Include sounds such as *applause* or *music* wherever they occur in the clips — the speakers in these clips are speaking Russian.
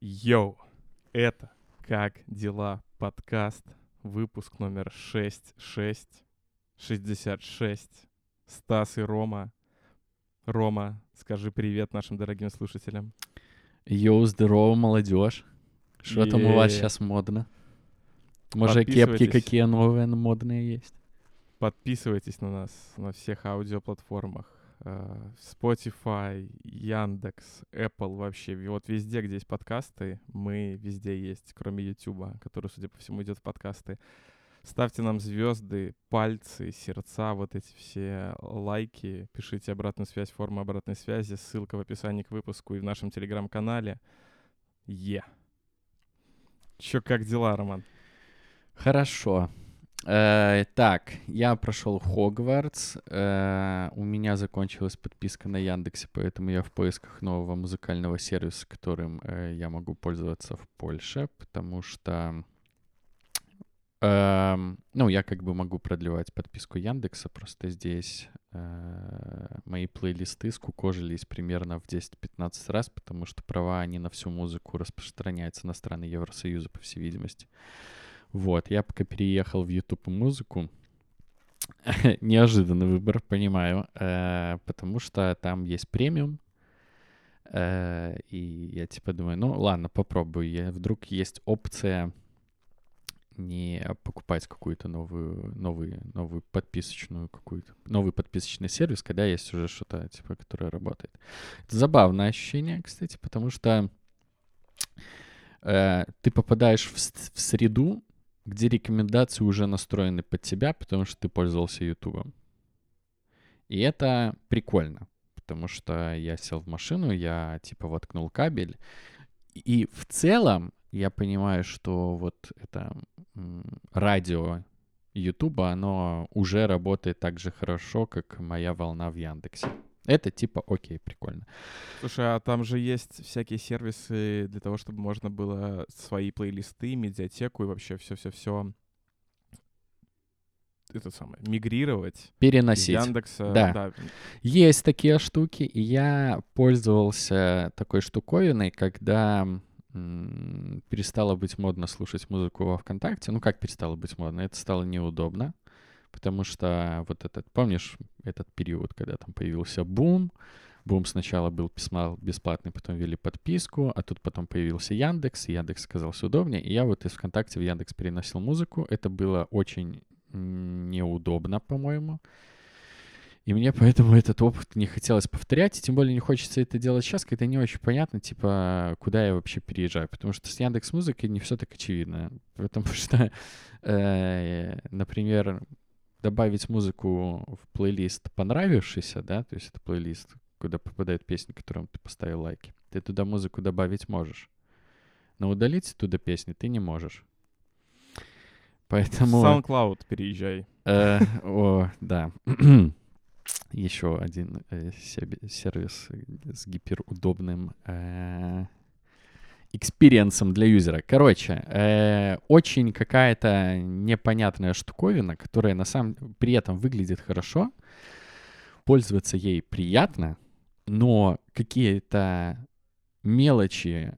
Йоу, это «Как дела?» подкаст, выпуск номер 66, 66. Стас и Рома. Рома, скажи привет нашим дорогим слушателям. Йоу, здорово, молодежь. Что там у вас сейчас модно? Может, кепки какие новые модные есть? Подписывайтесь на нас на всех аудиоплатформах. Э, Spotify, Яндекс, Apple вообще. Вот везде, где есть подкасты, мы везде есть, кроме YouTube, который, судя по всему, идет в подкасты. Ставьте нам звезды, пальцы, сердца, вот эти все лайки. Пишите обратную связь, форма обратной связи. Ссылка в описании к выпуску и в нашем телеграм-канале. Е. Чё, как дела, Роман? Хорошо. Э, так, я прошел Хогвартс. э, у меня закончилась подписка на Яндексе, поэтому я в поисках нового музыкального сервиса, которым э, я могу пользоваться в Польше, потому что эм, ну, я как бы могу продлевать подписку Яндекса, просто здесь мои плейлисты скукожились примерно в 10-15 раз, потому что права они на всю музыку распространяются на страны Евросоюза, по всей видимости. Вот, я пока переехал в YouTube музыку. *laughs* Неожиданный выбор, понимаю, э, потому что там есть премиум. э, И я типа думаю, ну ладно, попробую. Я, вдруг есть опция не покупать какую-то новую, новую, новую подписочную какую-то, новый подписочный сервис, когда есть уже что-то, типа, которое работает. Это забавное ощущение, кстати, потому что э, ты попадаешь в, в среду, где рекомендации уже настроены под тебя, потому что ты пользовался Ютубом. И это прикольно, потому что я сел в машину, я типа воткнул кабель, и в целом я понимаю, что вот это радио Ютуба, оно уже работает так же хорошо, как моя волна в Яндексе. Это типа окей, прикольно. Слушай, а там же есть всякие сервисы для того, чтобы можно было свои плейлисты, медиатеку и вообще все-все-все это самое, мигрировать Переносить. Яндекса. Да. Есть такие штуки, и я пользовался такой штуковиной, когда перестало быть модно слушать музыку во ВКонтакте. Ну, как перестало быть модно? Это стало неудобно, потому что вот этот, помнишь, этот период, когда там появился бум, Бум сначала был письма бесплатный, потом ввели подписку, а тут потом появился Яндекс, и Яндекс сказался удобнее, и я вот из ВКонтакте в Яндекс переносил музыку. Это было очень неудобно, по-моему. И мне поэтому этот опыт не хотелось повторять, и тем более не хочется это делать сейчас, когда не очень понятно, типа, куда я вообще переезжаю. Потому что с Яндекс Музыкой не все так очевидно. Потому *laughs* что, э, например, добавить музыку в плейлист понравившийся, да, то есть это плейлист, куда попадают песни, которым ты поставил лайки. Ты туда музыку добавить можешь. Но удалить туда песни ты не можешь. Поэтому... SoundCloud переезжай. Э, О, да. Еще один э, сервис с гиперудобным э, experience ом для юзера. Короче, э, очень какая-то непонятная штуковина, которая на самом при этом выглядит хорошо, пользоваться ей приятно, но какие-то мелочи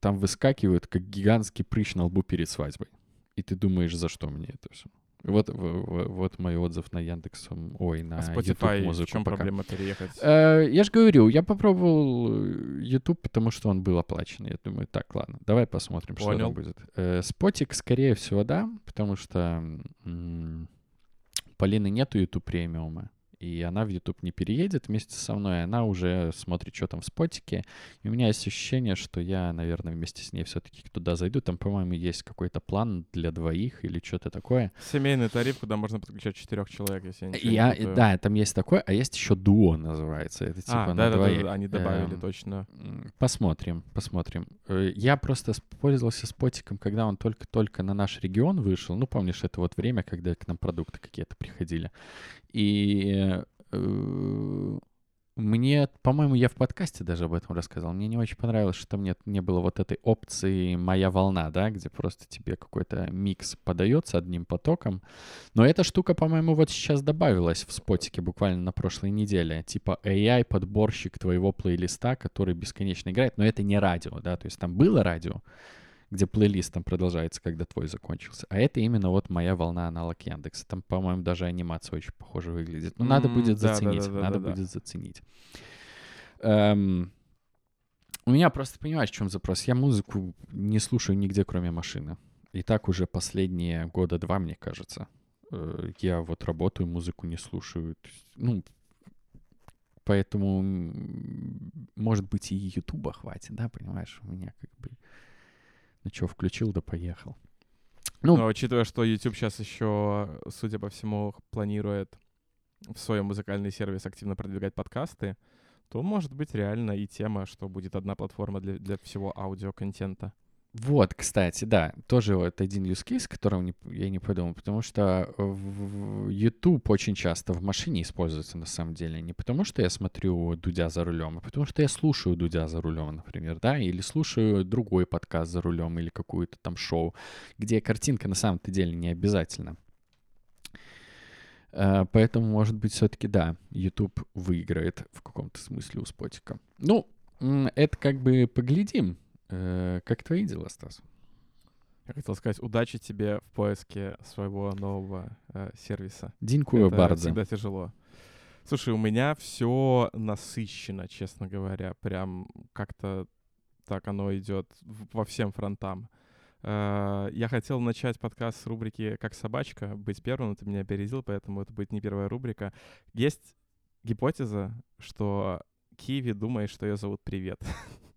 там выскакивают, как гигантский прыщ на лбу перед свадьбой. И ты думаешь, за что мне это все? Вот, в- в- вот мой отзыв на Яндекс, ой, на А YouTube Spotify, в музыку чем пока. проблема переехать? Э, я же говорю, я попробовал э, YouTube, потому что он был оплачен. Я думаю, так, ладно, давай посмотрим, что Понял. там будет. Э, Спотик, скорее всего, да, потому что м, Полины нету YouTube премиума, и она в YouTube не переедет вместе со мной, она уже смотрит, что там в спотике. И у меня есть ощущение, что я, наверное, вместе с ней все-таки туда зайду. Там, по-моему, есть какой-то план для двоих или что-то такое. Семейный тариф, куда можно подключать четырех человек, если я ничего не Я, путаю. да, там есть такое, а есть еще дуо называется. Это типа а, на да, да, двоих. да, они добавили Эм, точно. Посмотрим, посмотрим. Э, Я просто пользовался спотиком, когда он только-только на наш регион вышел. Ну, помнишь, это вот время, когда к нам продукты какие-то приходили. И э, Мне, по-моему, я в подкасте даже об этом рассказал. Мне не очень понравилось, что там нет, не было вот этой опции «Моя волна», да, где просто тебе какой-то микс подается одним потоком. Но эта штука, по-моему, вот сейчас добавилась в спотике буквально на прошлой неделе. Типа AI-подборщик твоего плейлиста, который бесконечно играет. Но это не радио, да, то есть там было радио, где плейлист там продолжается, когда твой закончился. А это именно вот моя волна аналог Яндекса. Там, по-моему, даже анимация очень похоже выглядит. Но ну, надо будет заценить. Надо будет заценить. У меня просто, понимаешь, в чем запрос? Я музыку не слушаю нигде, кроме машины. И так уже последние года два, мне кажется. Э, я вот работаю, музыку не слушаю. Ну, поэтому, может быть, и Ютуба хватит, да, понимаешь? У меня как бы ну что, включил да поехал. Ну, Но учитывая, что YouTube сейчас еще, судя по всему, планирует в своем музыкальный сервис активно продвигать подкасты, то может быть реально и тема, что будет одна платформа для, для всего аудиоконтента. Вот, кстати, да, тоже вот один use case, о я не подумал, потому что YouTube очень часто в машине используется на самом деле. Не потому что я смотрю Дудя за рулем, а потому что я слушаю Дудя за рулем, например, да, или слушаю другой подкаст за рулем или какую-то там шоу, где картинка на самом-то деле не обязательно. Uh, поэтому, может быть, все-таки, да, YouTube выиграет в каком-то смысле у спотика. Ну, это как бы поглядим. Э, как твои дела, Стас? Я хотел сказать, удачи тебе в поиске своего нового э, сервиса. Динкую Это всегда тяжело. Слушай, у меня все насыщено, честно говоря. Прям как-то так оно идет во всем фронтам. Uh, я хотел начать подкаст с рубрики «Как собачка», быть первым, но ты меня опередил, поэтому это будет не первая рубрика. Есть гипотеза, что Киви думает, что ее зовут Привет. *laughs*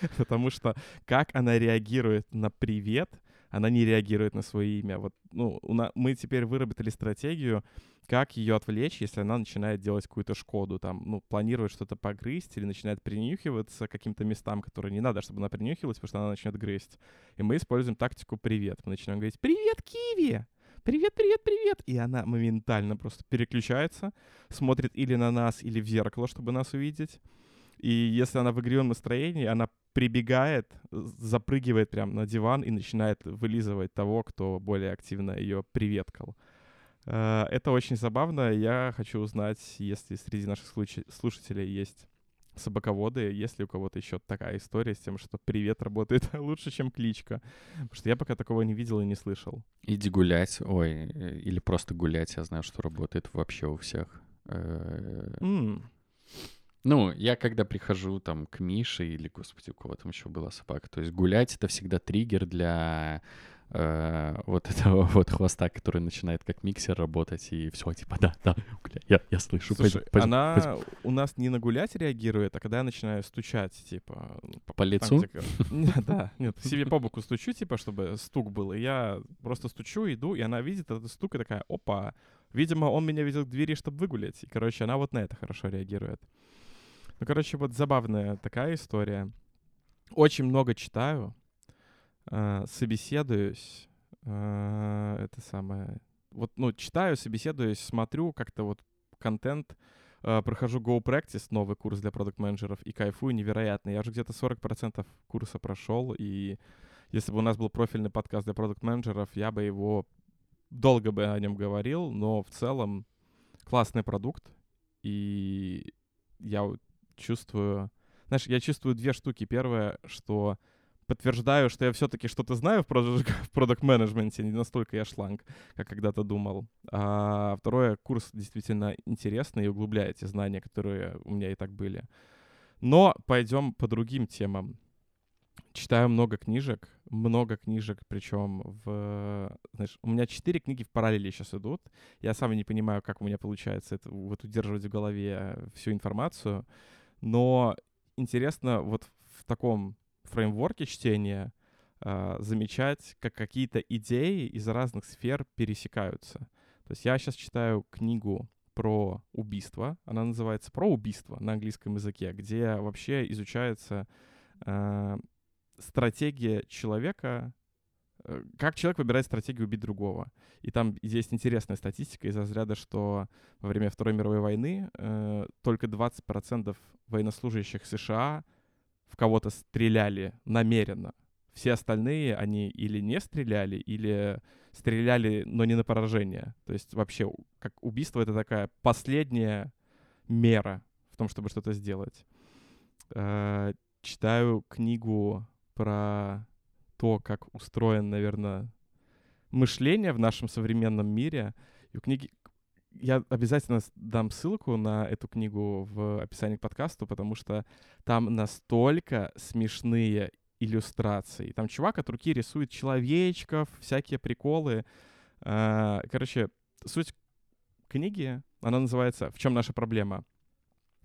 *laughs* потому что как она реагирует на привет, она не реагирует на свое имя. Вот, ну, мы теперь выработали стратегию, как ее отвлечь, если она начинает делать какую-то шкоду, там, ну, планирует что-то погрызть или начинает принюхиваться к каким-то местам, которые не надо, чтобы она принюхивалась, потому что она начнет грызть. И мы используем тактику «привет». Мы начинаем говорить «Привет, Киви!» привет, привет, привет. И она моментально просто переключается, смотрит или на нас, или в зеркало, чтобы нас увидеть. И если она в игривом настроении, она прибегает, запрыгивает прям на диван и начинает вылизывать того, кто более активно ее приветкал. Э, это очень забавно. Я хочу узнать, если среди наших слушателей есть собаководы, есть ли у кого-то еще такая история с тем, что привет работает *laughs* лучше, чем кличка. Потому что я пока такого не видел и не слышал. Иди гулять, ой, э, или просто гулять, я знаю, что работает вообще у всех. Mm. Ну, я когда прихожу там к Мише или, господи, у кого там еще была собака, то есть гулять — это всегда триггер для э, вот этого *laughs* вот хвоста, который начинает как миксер работать, и все, типа, да, да, я, я слышу. Слушай, пойдем, пойдем, она пойдем. у нас не на гулять реагирует, а когда я начинаю стучать, типа... По, по лицу? *laughs* Да, нет, себе по боку стучу, типа, чтобы стук был, и я просто стучу, иду, и она видит этот стук и такая, опа, видимо, он меня видел к двери, чтобы выгулять. И, короче, она вот на это хорошо реагирует. Ну, короче, вот забавная такая история. Очень много читаю, э, собеседуюсь, э, это самое... Вот, ну, читаю, собеседуюсь, смотрю как-то вот контент, э, прохожу Go Practice, новый курс для продукт-менеджеров, и кайфую невероятно. Я уже где-то 40% курса прошел, и если бы у нас был профильный подкаст для продукт-менеджеров, я бы его долго бы о нем говорил, но в целом классный продукт, и я чувствую... Знаешь, я чувствую две штуки. Первое, что подтверждаю, что я все-таки что-то знаю в продукт-менеджменте, *laughs* не настолько я шланг, как когда-то думал. А второе, курс действительно интересный и углубляет те знания, которые у меня и так были. Но пойдем по другим темам. Читаю много книжек, много книжек, причем в... Знаешь, у меня четыре книги в параллели сейчас идут. Я сам не понимаю, как у меня получается это, вот удерживать в голове всю информацию. Но интересно вот в таком фреймворке чтения э, замечать, как какие-то идеи из разных сфер пересекаются. То есть я сейчас читаю книгу про убийство. Она называется «Про убийство» на английском языке, где вообще изучается э, стратегия человека как человек выбирает стратегию убить другого. И там есть интересная статистика из разряда, что во время Второй мировой войны э, только 20% военнослужащих США в кого-то стреляли намеренно. Все остальные, они или не стреляли, или стреляли, но не на поражение. То есть вообще, как убийство — это такая последняя мера в том, чтобы что-то сделать. Э, читаю книгу про то, как устроен, наверное, мышление в нашем современном мире. И у книги я обязательно дам ссылку на эту книгу в описании к подкасту, потому что там настолько смешные иллюстрации. Там чувак от руки рисует человечков, всякие приколы. А, короче, суть книги, она называется «В чем наша проблема?»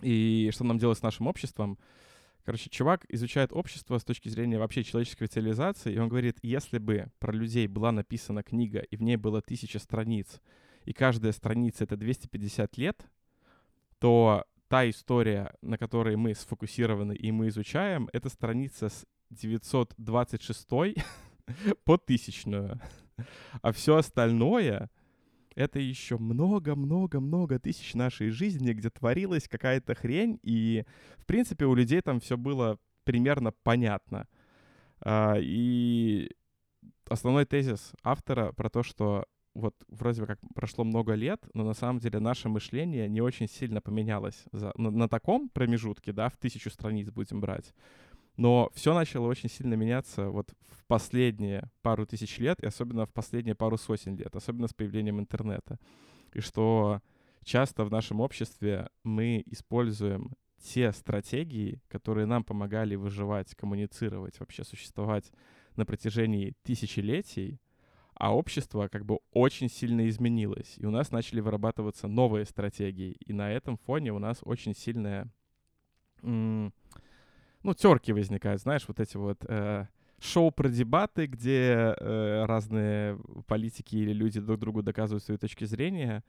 и что нам делать с нашим обществом. Короче, чувак изучает общество с точки зрения вообще человеческой цивилизации, и он говорит, если бы про людей была написана книга, и в ней было тысяча страниц, и каждая страница — это 250 лет, то та история, на которой мы сфокусированы и мы изучаем, это страница с 926 *laughs* по тысячную. А все остальное — это еще много-много-много тысяч нашей жизни, где творилась какая-то хрень, и, в принципе, у людей там все было примерно понятно. А, и основной тезис автора про то, что вот вроде бы как прошло много лет, но на самом деле наше мышление не очень сильно поменялось за, на, на таком промежутке, да, в тысячу страниц будем брать. Но все начало очень сильно меняться вот в последние пару тысяч лет, и особенно в последние пару сотен лет, особенно с появлением интернета. И что часто в нашем обществе мы используем те стратегии, которые нам помогали выживать, коммуницировать, вообще существовать на протяжении тысячелетий, а общество как бы очень сильно изменилось, и у нас начали вырабатываться новые стратегии, и на этом фоне у нас очень сильная, ну, терки возникают, знаешь, вот эти вот э, шоу про дебаты, где э, разные политики или люди друг другу доказывают свои точки зрения,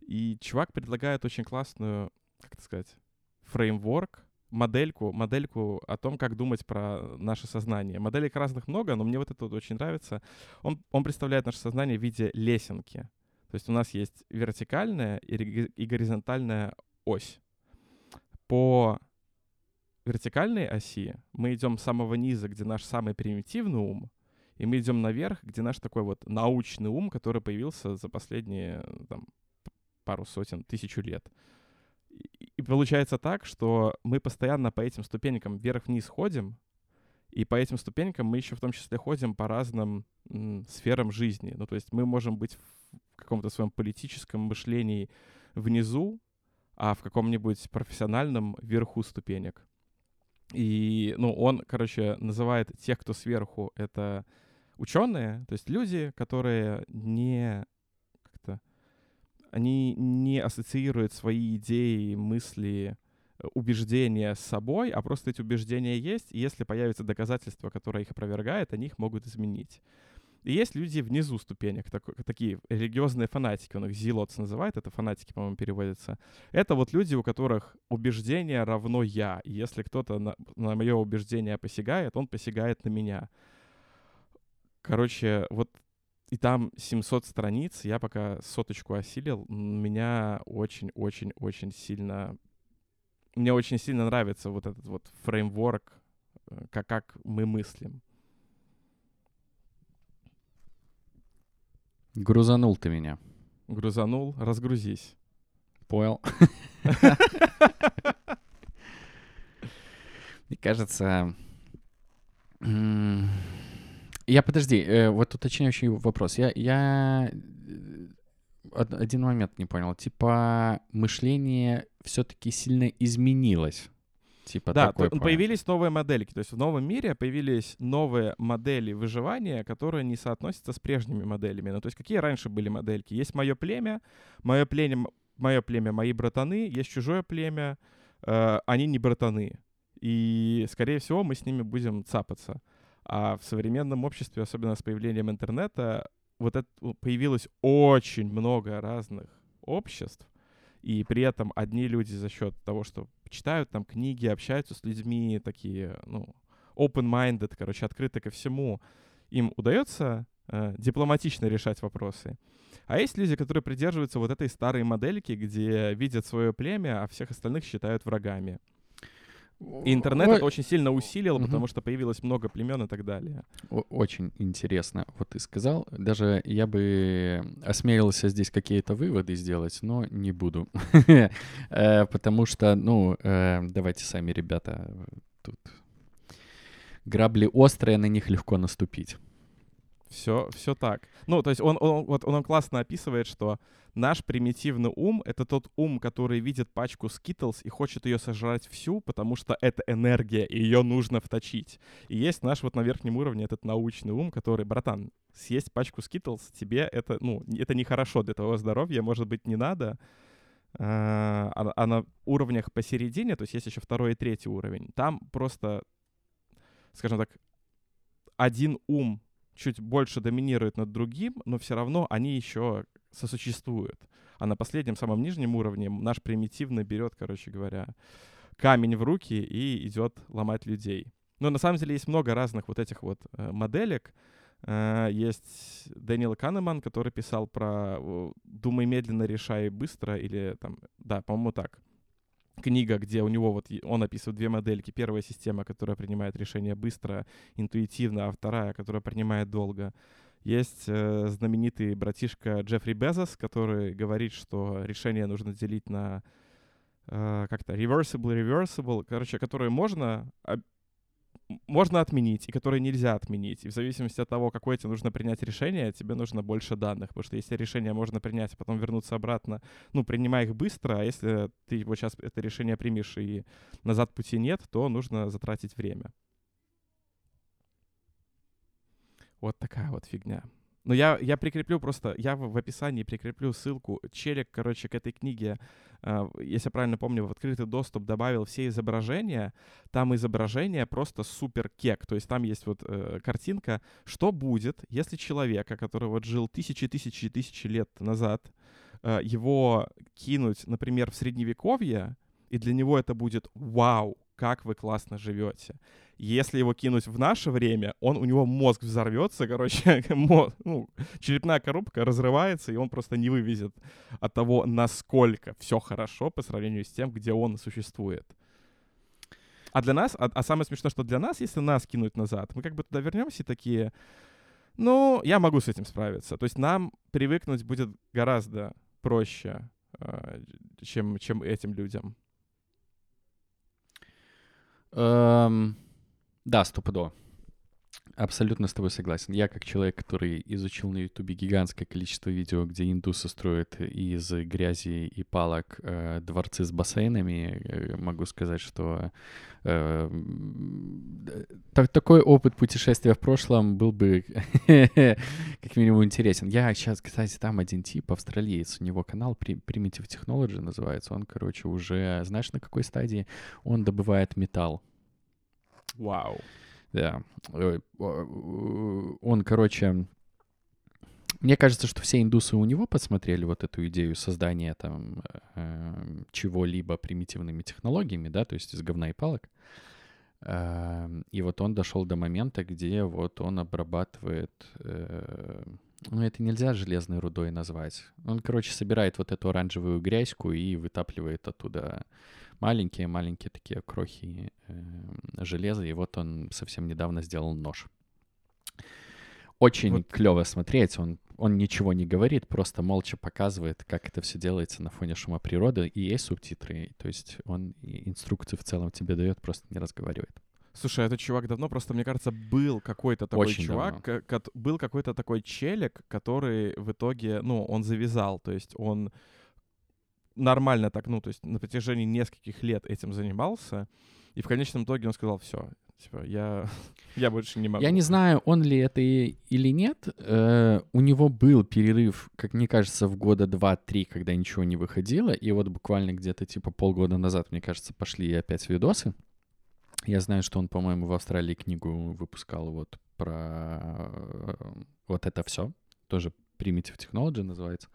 и чувак предлагает очень классную, как это сказать, фреймворк, модельку, модельку о том, как думать про наше сознание. Моделек разных много, но мне вот это вот очень нравится. Он, он представляет наше сознание в виде лесенки. То есть у нас есть вертикальная и, и горизонтальная ось. По вертикальной оси мы идем с самого низа, где наш самый примитивный ум, и мы идем наверх, где наш такой вот научный ум, который появился за последние там, пару сотен, тысячу лет. И получается так, что мы постоянно по этим ступенькам вверх-вниз ходим, и по этим ступенькам мы еще в том числе ходим по разным м, сферам жизни. Ну, то есть мы можем быть в каком-то своем политическом мышлении внизу, а в каком-нибудь профессиональном вверху ступенек. И, ну, он, короче, называет тех, кто сверху, это ученые, то есть люди, которые не они не ассоциируют свои идеи, мысли, э, убеждения с собой, а просто эти убеждения есть, и если появится доказательство, которое их опровергает, они их могут изменить. И есть люди внизу ступенек, так, такие религиозные фанатики, он их зилотс называет, это фанатики, по-моему, переводятся. Это вот люди, у которых убеждение равно я. И если кто-то на, на мое убеждение посягает, он посягает на меня. Короче, вот и там 700 страниц, я пока соточку осилил, меня очень-очень-очень сильно... Мне очень сильно нравится вот этот вот фреймворк, э, как, как мы мыслим. Грузанул ты меня. Грузанул, разгрузись. Понял. Мне кажется, я подожди, э, вот уточняющий вопрос. Я, я э, один момент не понял. Типа мышление все-таки сильно изменилось. Типа да, такой то, появились новые модельки. То есть в новом мире появились новые модели выживания, которые не соотносятся с прежними моделями. Ну, то есть какие раньше были модельки? Есть мое племя, мое племя, мое племя, мои братаны, есть чужое племя, э, они не братаны. И, скорее всего, мы с ними будем цапаться. А в современном обществе, особенно с появлением интернета, вот это появилось очень много разных обществ, и при этом одни люди за счет того, что читают там книги, общаются с людьми, такие, ну, open-minded, короче, открыты ко всему, им удается э, дипломатично решать вопросы. А есть люди, которые придерживаются вот этой старой модельки, где видят свое племя, а всех остальных считают врагами. И интернет Ой. это очень сильно усилил, Мгм. потому что появилось много племен и так далее. Очень интересно, вот ты сказал. Даже я бы осмелился здесь какие-то выводы сделать, но не буду. *laughs* Э, Потому что, ну, э, давайте сами, ребята, тут грабли острые, на них легко наступить. Все, все так. Ну, то есть он, он, вот он классно описывает, что наш примитивный ум — это тот ум, который видит пачку Skittles и хочет ее сожрать всю, потому что это энергия, и ее нужно вточить. И есть наш вот на верхнем уровне этот научный ум, который, братан, съесть пачку Skittles тебе это, ну, это нехорошо для твоего здоровья, может быть, не надо. А, а- а на уровнях посередине, то есть есть еще второй и третий уровень, там просто, скажем так, один ум чуть больше доминирует над другим, но все равно они еще сосуществуют. А на последнем, самом нижнем уровне наш примитивно берет, короче говоря, камень в руки и идет ломать людей. Но на самом деле есть много разных вот этих вот э, моделек. Э, есть Дэниел Канеман, который писал про «Думай медленно, решай быстро» или там, да, по-моему, так. Книга, где у него вот он описывает две модельки. Первая система, которая принимает решения быстро, интуитивно, а вторая, которая принимает долго. Есть э, знаменитый братишка Джеффри Безос, который говорит, что решение нужно делить на э, как-то reversible, reversible, короче, которые можно м- можно отменить и которые нельзя отменить. И в зависимости от того, какое тебе нужно принять решение, тебе нужно больше данных. Потому что если решение можно принять, а потом вернуться обратно, ну, принимай их быстро, а если ты вот сейчас это решение примешь и назад пути нет, то нужно затратить время. Вот такая вот фигня. Но я, я прикреплю просто, я в описании прикреплю ссылку. Челик, короче, к этой книге, э, если я правильно помню, в открытый доступ добавил все изображения. Там изображение просто супер кек. То есть там есть вот э, картинка, что будет, если человека, который вот жил тысячи, тысячи, тысячи лет назад, э, его кинуть, например, в средневековье, и для него это будет «Вау, как вы классно живете». Если его кинуть в наше время, он, у него мозг взорвется, *laughs* короче, ну, черепная коробка разрывается, и он просто не вывезет от того, насколько все хорошо по сравнению с тем, где он существует. А для нас, а, а самое смешное, что для нас, если нас кинуть назад, мы как бы туда вернемся и такие, ну, я могу с этим справиться. То есть нам привыкнуть будет гораздо проще, э, чем, чем этим людям. Эм, Да, стопудово. Абсолютно с тобой согласен. Я как человек, который изучил на Ютубе гигантское количество видео, где индусы строят из грязи и палок э, дворцы с бассейнами, э, могу сказать, что э, так- такой опыт путешествия в прошлом был бы *laughs* как минимум интересен. Я сейчас, кстати, там один тип, австралиец, у него канал Pri- Primitive Technology называется. Он, короче, уже, знаешь, на какой стадии? Он добывает металл. Вау. Да. Он, короче... Мне кажется, что все индусы у него посмотрели вот эту идею создания там э, чего-либо примитивными технологиями, да, то есть из говна и палок. Э, И вот он дошел до момента, где вот он обрабатывает... э, Ну, это нельзя железной рудой назвать. Он, короче, собирает вот эту оранжевую грязьку и вытапливает оттуда маленькие-маленькие такие крохи э, железа. И вот он совсем недавно сделал нож. Очень Вот. клево смотреть. Он, он ничего не говорит, просто молча показывает, как это все делается на фоне шума природы. И есть субтитры. То есть он и инструкции в целом тебе дает, просто не разговаривает. Слушай, этот чувак давно, просто, мне кажется, был какой-то такой Очень чувак, кот- был какой-то такой челик, который в итоге, ну, он завязал, то есть он нормально так, ну, то есть на протяжении нескольких лет этим занимался, и в конечном итоге он сказал, все, типа, я, *laughs* я больше не могу. Я не знаю, он ли это или нет. Э, у него был перерыв, как мне кажется, в года два-три, когда ничего не выходило. И вот буквально где-то типа полгода назад, мне кажется, пошли опять видосы. Я знаю, что он, по-моему, в Австралии книгу выпускал вот про э, вот это все. Тоже Primitive Technology называется.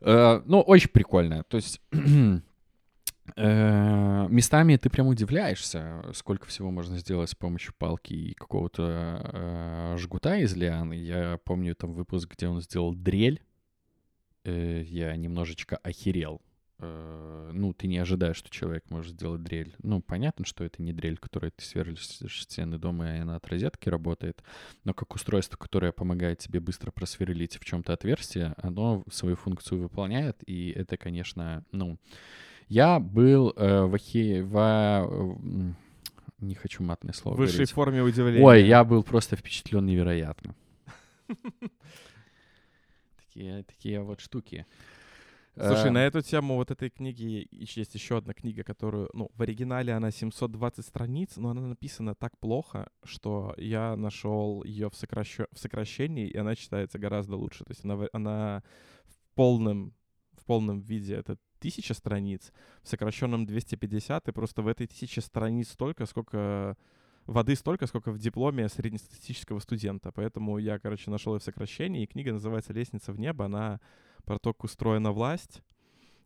Ну, очень прикольно. То есть *clears throat* Э, местами ты прям удивляешься, сколько всего можно сделать с помощью палки и какого-то э, жгута из лианы. Я помню там выпуск, где он сделал дрель. Э, я немножечко охерел. Э, ну, ты не ожидаешь, что человек может сделать дрель. Ну, понятно, что это не дрель, которой ты сверлишь стены дома, и она от розетки работает. Но как устройство, которое помогает тебе быстро просверлить в чем-то отверстие, оно свою функцию выполняет. И это, конечно, ну я был э, в, ахе... в... Не хочу матное слово В высшей говорить. форме удивления. Ой, я был просто впечатлен невероятно. *laughs* Такие, такие вот штуки. Слушай, Э, на эту тему вот этой книги есть еще одна книга, которую, ну, в оригинале она 720 страниц, но она написана так плохо, что я нашел ее в, сокращ... в сокращении, и она читается гораздо лучше. То есть она, она в полном в полном виде это тысяча страниц, в сокращенном 250, и просто в этой тысяче страниц столько, сколько воды столько, сколько в дипломе среднестатистического студента. Поэтому я, короче, нашел ее в сокращении, и книга называется «Лестница в небо». Она про то, как устроена власть.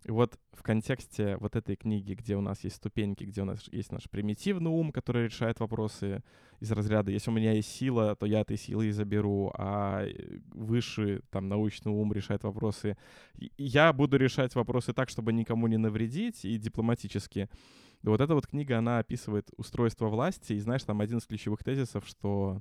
И вот в контексте вот этой книги, где у нас есть ступеньки, где у нас есть наш примитивный ум, который решает вопросы из разряда «если у меня есть сила, то я этой силой и заберу», а э, выше там научный ум решает вопросы. Я буду решать вопросы так, чтобы никому не навредить и дипломатически. И вот эта вот книга, она описывает устройство власти, и знаешь, там один из ключевых тезисов, что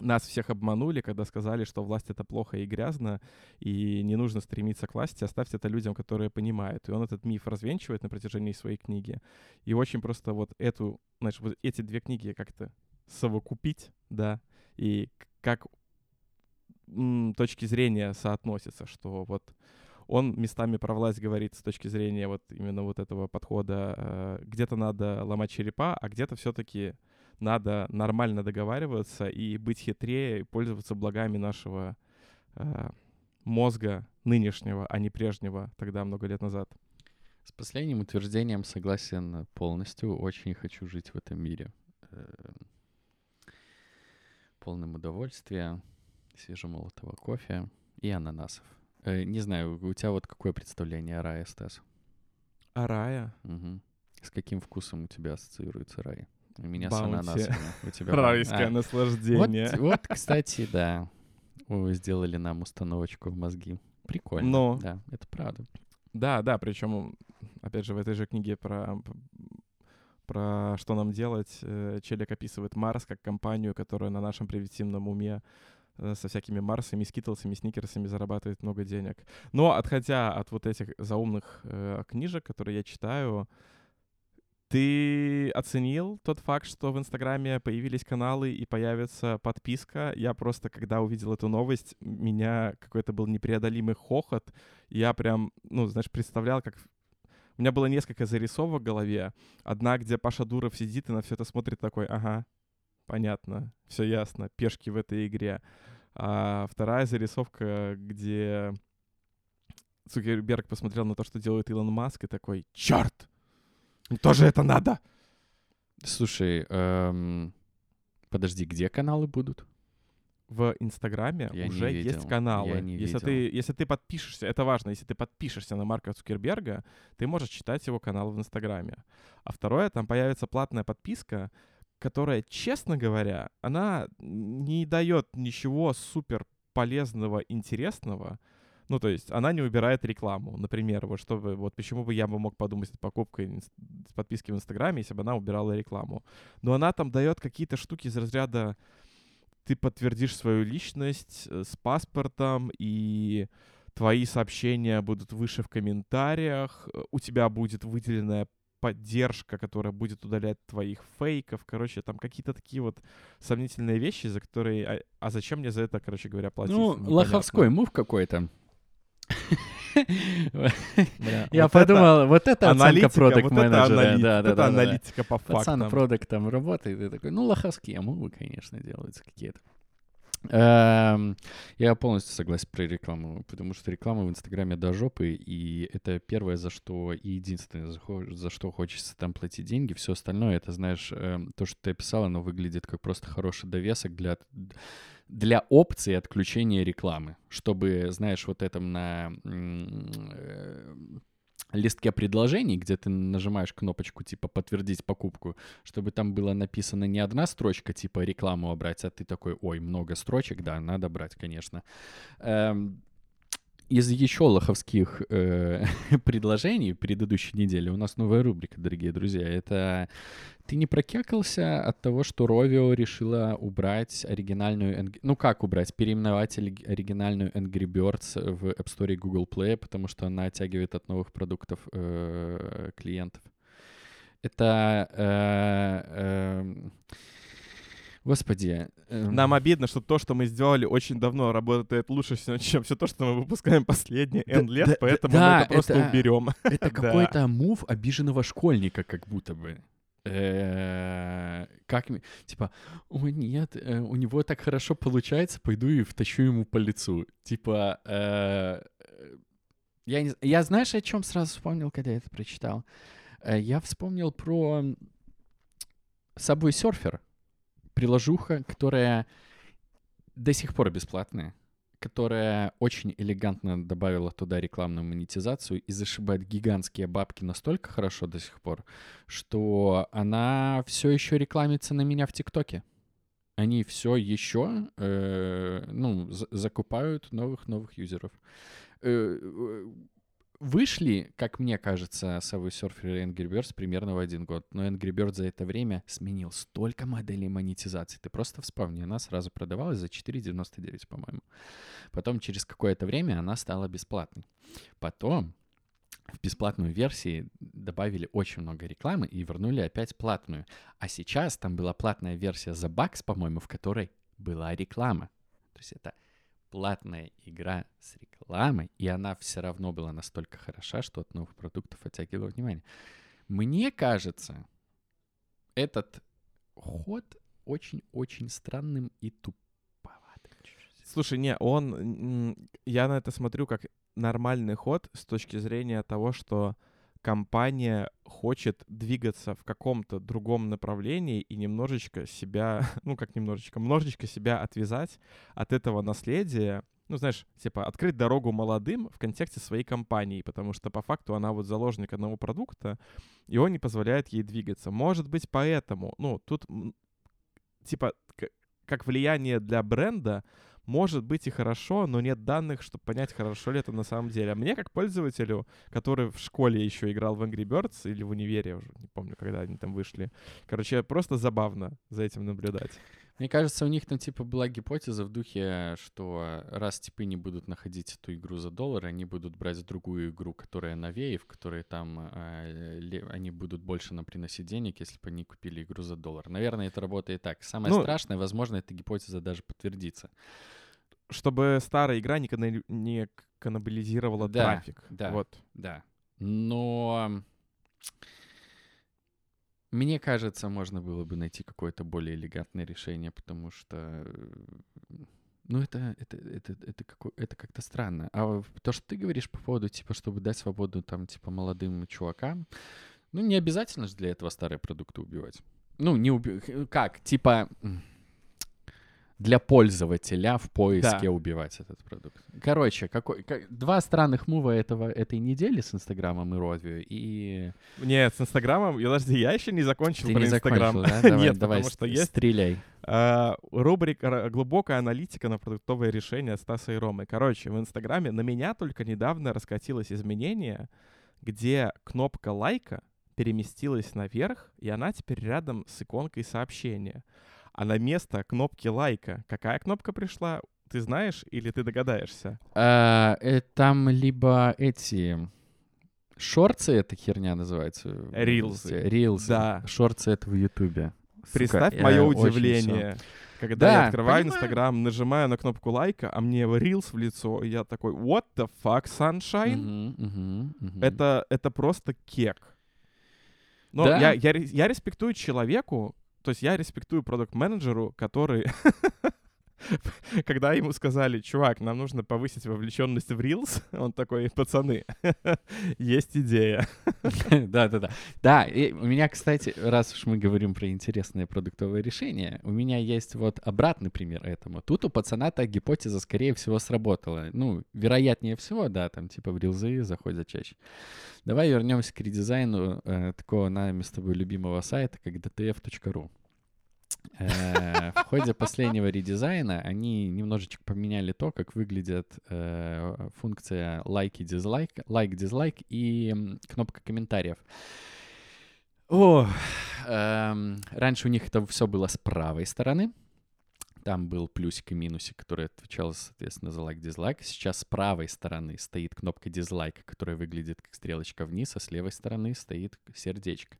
нас всех обманули, когда сказали, что власть это плохо и грязно, и не нужно стремиться к власти, оставьте это людям, которые понимают. И он этот миф развенчивает на протяжении своей книги. И очень просто вот эту, знаешь, вот эти две книги как-то совокупить, да, и как м, точки зрения соотносятся, что вот он местами про власть говорит с точки зрения вот именно вот этого подхода, э, где-то надо ломать черепа, а где-то все-таки надо нормально договариваться и быть хитрее, и пользоваться благами нашего э, мозга нынешнего, а не прежнего, тогда много лет назад. С последним утверждением согласен полностью. Очень хочу жить в этом мире. Э, Полным удовольствия, свежемолотого кофе и ананасов. Э, Не знаю, у тебя вот какое представление о рае, Стас? А рая? Мгм. С каким вкусом у тебя ассоциируется рай? У меня с Баунти. ананасами. У *laughs* тебя Райское А, наслаждение. Вот, вот, кстати, да. Вы сделали нам установочку в мозги. Прикольно. Но. Да, это правда. Да, да, причем, опять же, в этой же книге про, про что нам делать, э, Челик описывает Марс как компанию, которая на нашем примитивном уме со всякими Марсами, Скитлсами, Сникерсами зарабатывает много денег. Но отходя от вот этих заумных э, книжек, которые я читаю, ты оценил тот факт, что в Инстаграме появились каналы и появится подписка? Я просто, когда увидел эту новость, меня какой-то был непреодолимый хохот. Я прям, ну, знаешь, представлял, как... У меня было несколько зарисовок в голове. Одна, где Паша Дуров сидит и на все это смотрит такой, ага, понятно, все ясно, пешки в этой игре. А вторая зарисовка, где Цукерберг посмотрел на то, что делает Илон Маск, и такой, черт, тоже это надо. Слушай, эм, подожди, где каналы будут? В Инстаграме Я уже есть каналы. если, видел. ты, если ты подпишешься, это важно, если ты подпишешься на Марка Цукерберга, ты можешь читать его канал в Инстаграме. А второе, там появится платная подписка, которая, честно говоря, она не дает ничего супер полезного, интересного. Ну, то есть она не убирает рекламу. Например, вот чтобы, вот почему бы я бы мог подумать инс- с подписки в Инстаграме, если бы она убирала рекламу. Но она там дает какие-то штуки из разряда ты подтвердишь свою личность э, с паспортом, и твои сообщения будут выше в комментариях, э, у тебя будет выделенная поддержка, которая будет удалять твоих фейков. Короче, там какие-то такие вот сомнительные вещи, за которые... А, а зачем мне за это, короче говоря, платить? Ну, Непонятно. лоховской мув какой-то. *laughs* Я подумал, вот это оценка это менеджера. Да, аналитика по Пацан фактам. продуктом работает, и такой, ну, лоховские мувы, конечно, делаются какие-то. Эм, Я полностью согласен про рекламу, потому что реклама в Инстаграме до жопы, и это первое, за что, и единственное, за, что хочется там платить деньги. Все остальное, это, знаешь, эм, то, что ты описал, оно выглядит как просто хороший довесок для, для опции отключения рекламы, чтобы, знаешь, вот этом на э, листке предложений, где ты нажимаешь кнопочку типа «Подтвердить покупку», чтобы там было написано не одна строчка типа «Рекламу убрать», а ты такой «Ой, много строчек, да, надо брать, конечно». Эм, из еще лоховских э, *laughs* предложений предыдущей недели у нас новая рубрика, дорогие друзья. Это ты не прокекался от того, что Rovio решила убрать оригинальную... Ну как убрать? Переименовать оригинальную Angry Birds в App Store и Google Play, потому что она оттягивает от новых продуктов э, клиентов. Это... Э, э, Господи. Эм... Нам обидно, что то, что мы сделали очень давно, работает лучше, чем все то, что мы выпускаем последние N лет, да, поэтому да, мы это просто это, уберем. *laughs* Это какой-то мув обиженного школьника, как будто бы. Э, как типа, о нет, э, у него так хорошо получается, пойду и втащу ему по лицу. Типа, э, я, не, я знаешь, о чем сразу вспомнил, когда я это прочитал? Я вспомнил про Subway Surfer приложуха, которая до сих пор бесплатная, которая очень элегантно добавила туда рекламную монетизацию и зашибает гигантские бабки настолько хорошо до сих пор, что она все еще рекламится на меня в ТикТоке. Они все еще э, ну, закупают новых новых юзеров. Э, вышли, как мне кажется, Subway Surfer и Angry Birds примерно в один год. Но Angry Birds за это время сменил столько моделей монетизации. Ты просто вспомни, она сразу продавалась за 4,99, по-моему. Потом через какое-то время она стала бесплатной. Потом в бесплатную версии добавили очень много рекламы и вернули опять платную. А сейчас там была платная версия за бакс, по-моему, в которой была реклама. То есть это платная игра с рекламой, и она все равно была настолько хороша, что от новых продуктов оттягивала внимание. Мне кажется, этот ход очень-очень странным и туповатым. Слушай, не, он... Я на это смотрю как нормальный ход с точки зрения того, что компания хочет двигаться в каком-то другом направлении и немножечко себя, *laughs* ну как немножечко, немножечко себя отвязать от этого наследия, ну, знаешь, типа, открыть дорогу молодым в контексте своей компании, потому что по факту она вот заложник одного продукта, и он не позволяет ей двигаться. Может быть, поэтому, ну, тут, типа, как влияние для бренда, может быть и хорошо, но нет данных, чтобы понять, хорошо ли это на самом деле. А мне, как пользователю, который в школе еще играл в Angry Birds или в универе, уже не помню, когда они там вышли, короче, просто забавно за этим наблюдать. Мне кажется, у них там типа была гипотеза в духе, что раз типы не будут находить эту игру за доллар, они будут брать другую игру, которая новее, в которой там э, они будут больше нам приносить денег, если бы они купили игру за доллар. Наверное, это работает так. Самое ну, страшное, возможно, эта гипотеза даже подтвердится. Чтобы старая игра не, кана- не каннибализировала да, трафик. Да, вот. да. Но мне кажется, можно было бы найти какое-то более элегантное решение, потому что, ну, это, это, это, это, как, это как-то странно. А то, что ты говоришь по поводу, типа, чтобы дать свободу, там, типа, молодым чувакам, ну, не обязательно же для этого старые продукты убивать. Ну, не убивать. Как? Типа для пользователя в поиске да. убивать этот продукт. Короче, какой, как, два странных мува этого, этой недели с Инстаграмом и Ровью и... Нет, с Инстаграмом, подожди, я еще не закончил Ты про не Инстаграм. Закончил, да? *laughs* Давай, Нет, давай, потому что есть... Стреляй. Uh, рубрика «Глубокая аналитика на продуктовые решения» Стаса и Ромы. Короче, в Инстаграме на меня только недавно раскатилось изменение, где кнопка лайка переместилась наверх, и она теперь рядом с иконкой сообщения. А на место кнопки лайка какая кнопка пришла? Ты знаешь или ты догадаешься? А, э, там либо эти... Шорцы эта херня называется? Рилсы. Рилсы. Да. Шорцы это в Ютубе. Представь мое удивление. Когда да, я открываю Инстаграм, нажимаю на кнопку лайка, а мне Reels в лицо, и я такой, what the fuck, sunshine? Uh-huh, uh-huh, uh-huh. Это, это просто кек. Но да. я, я, я респектую человеку, то есть я респектую продукт-менеджеру, который *laughs* *laughs* когда ему сказали, чувак, нам нужно повысить вовлеченность в Reels, *laughs* он такой, пацаны, *laughs* есть идея. Да-да-да. Да, и у меня, кстати, раз уж мы говорим про интересные продуктовые решения, у меня есть вот обратный пример этому. Тут у пацана-то гипотеза, скорее всего, сработала. Ну, вероятнее всего, да, там типа в рилзы заходят чаще. Давай вернемся к редизайну э, такого нами с тобой любимого сайта, как dtf.ru. Э, в ходе последнего редизайна они немножечко поменяли то, как выглядит э, функция лайк и дизлайк, лайк, дизлайк и кнопка комментариев. О, эм, раньше у них это все было с правой стороны. Там был плюсик и минусик, который отвечал, соответственно, за лайк-дизлайк. Сейчас с правой стороны стоит кнопка дизлайка, которая выглядит как стрелочка вниз, а с левой стороны стоит сердечко.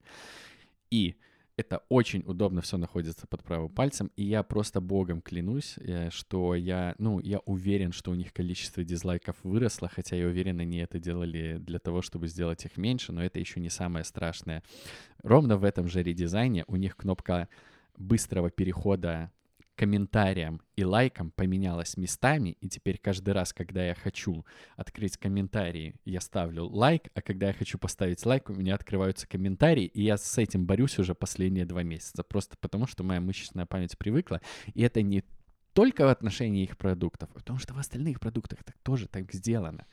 И это очень удобно все находится под правым пальцем, и я просто богом клянусь, э, что я, ну, я уверен, что у них количество дизлайков выросло, хотя я уверен, они это делали для того, чтобы сделать их меньше, но это еще не самое страшное. Ровно в этом же редизайне у них кнопка быстрого перехода комментариям и лайкам поменялось местами, и теперь каждый раз, когда я хочу открыть комментарии, я ставлю лайк, а когда я хочу поставить лайк, у меня открываются комментарии, и я с этим борюсь уже последние два месяца, просто потому что моя мышечная память привыкла, и это не только в отношении их продуктов, а потому что в остальных продуктах так тоже так сделано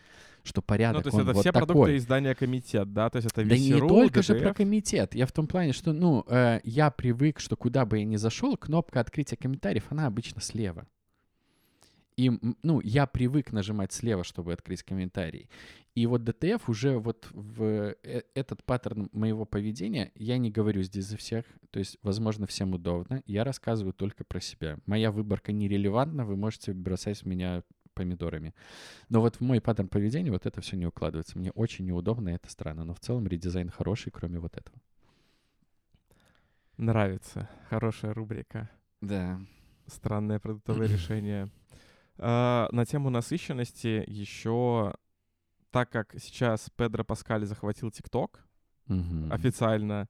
что порядок Ну, то есть это вот все такой. продукты издания комитет, да? То есть это Да VC.ru, не только DTF. же про комитет. Я в том плане, что, ну, э, я привык, что куда бы я ни зашел, кнопка открытия комментариев, она обычно слева. И, ну, я привык нажимать слева, чтобы открыть комментарий. И вот DTF уже вот в э, этот паттерн моего поведения, я не говорю здесь за всех, то есть, возможно, всем удобно, я рассказываю только про себя. Моя выборка нерелевантна, вы можете бросать в меня помидорами. Но вот в мой паттерн поведения вот это все не укладывается. Мне очень неудобно, и это странно. Но в целом редизайн хороший, кроме вот этого. Нравится. Хорошая рубрика. Да. Странное продуктовое решение. А, на тему насыщенности еще, так как сейчас Педро Паскаль захватил ТикТок официально,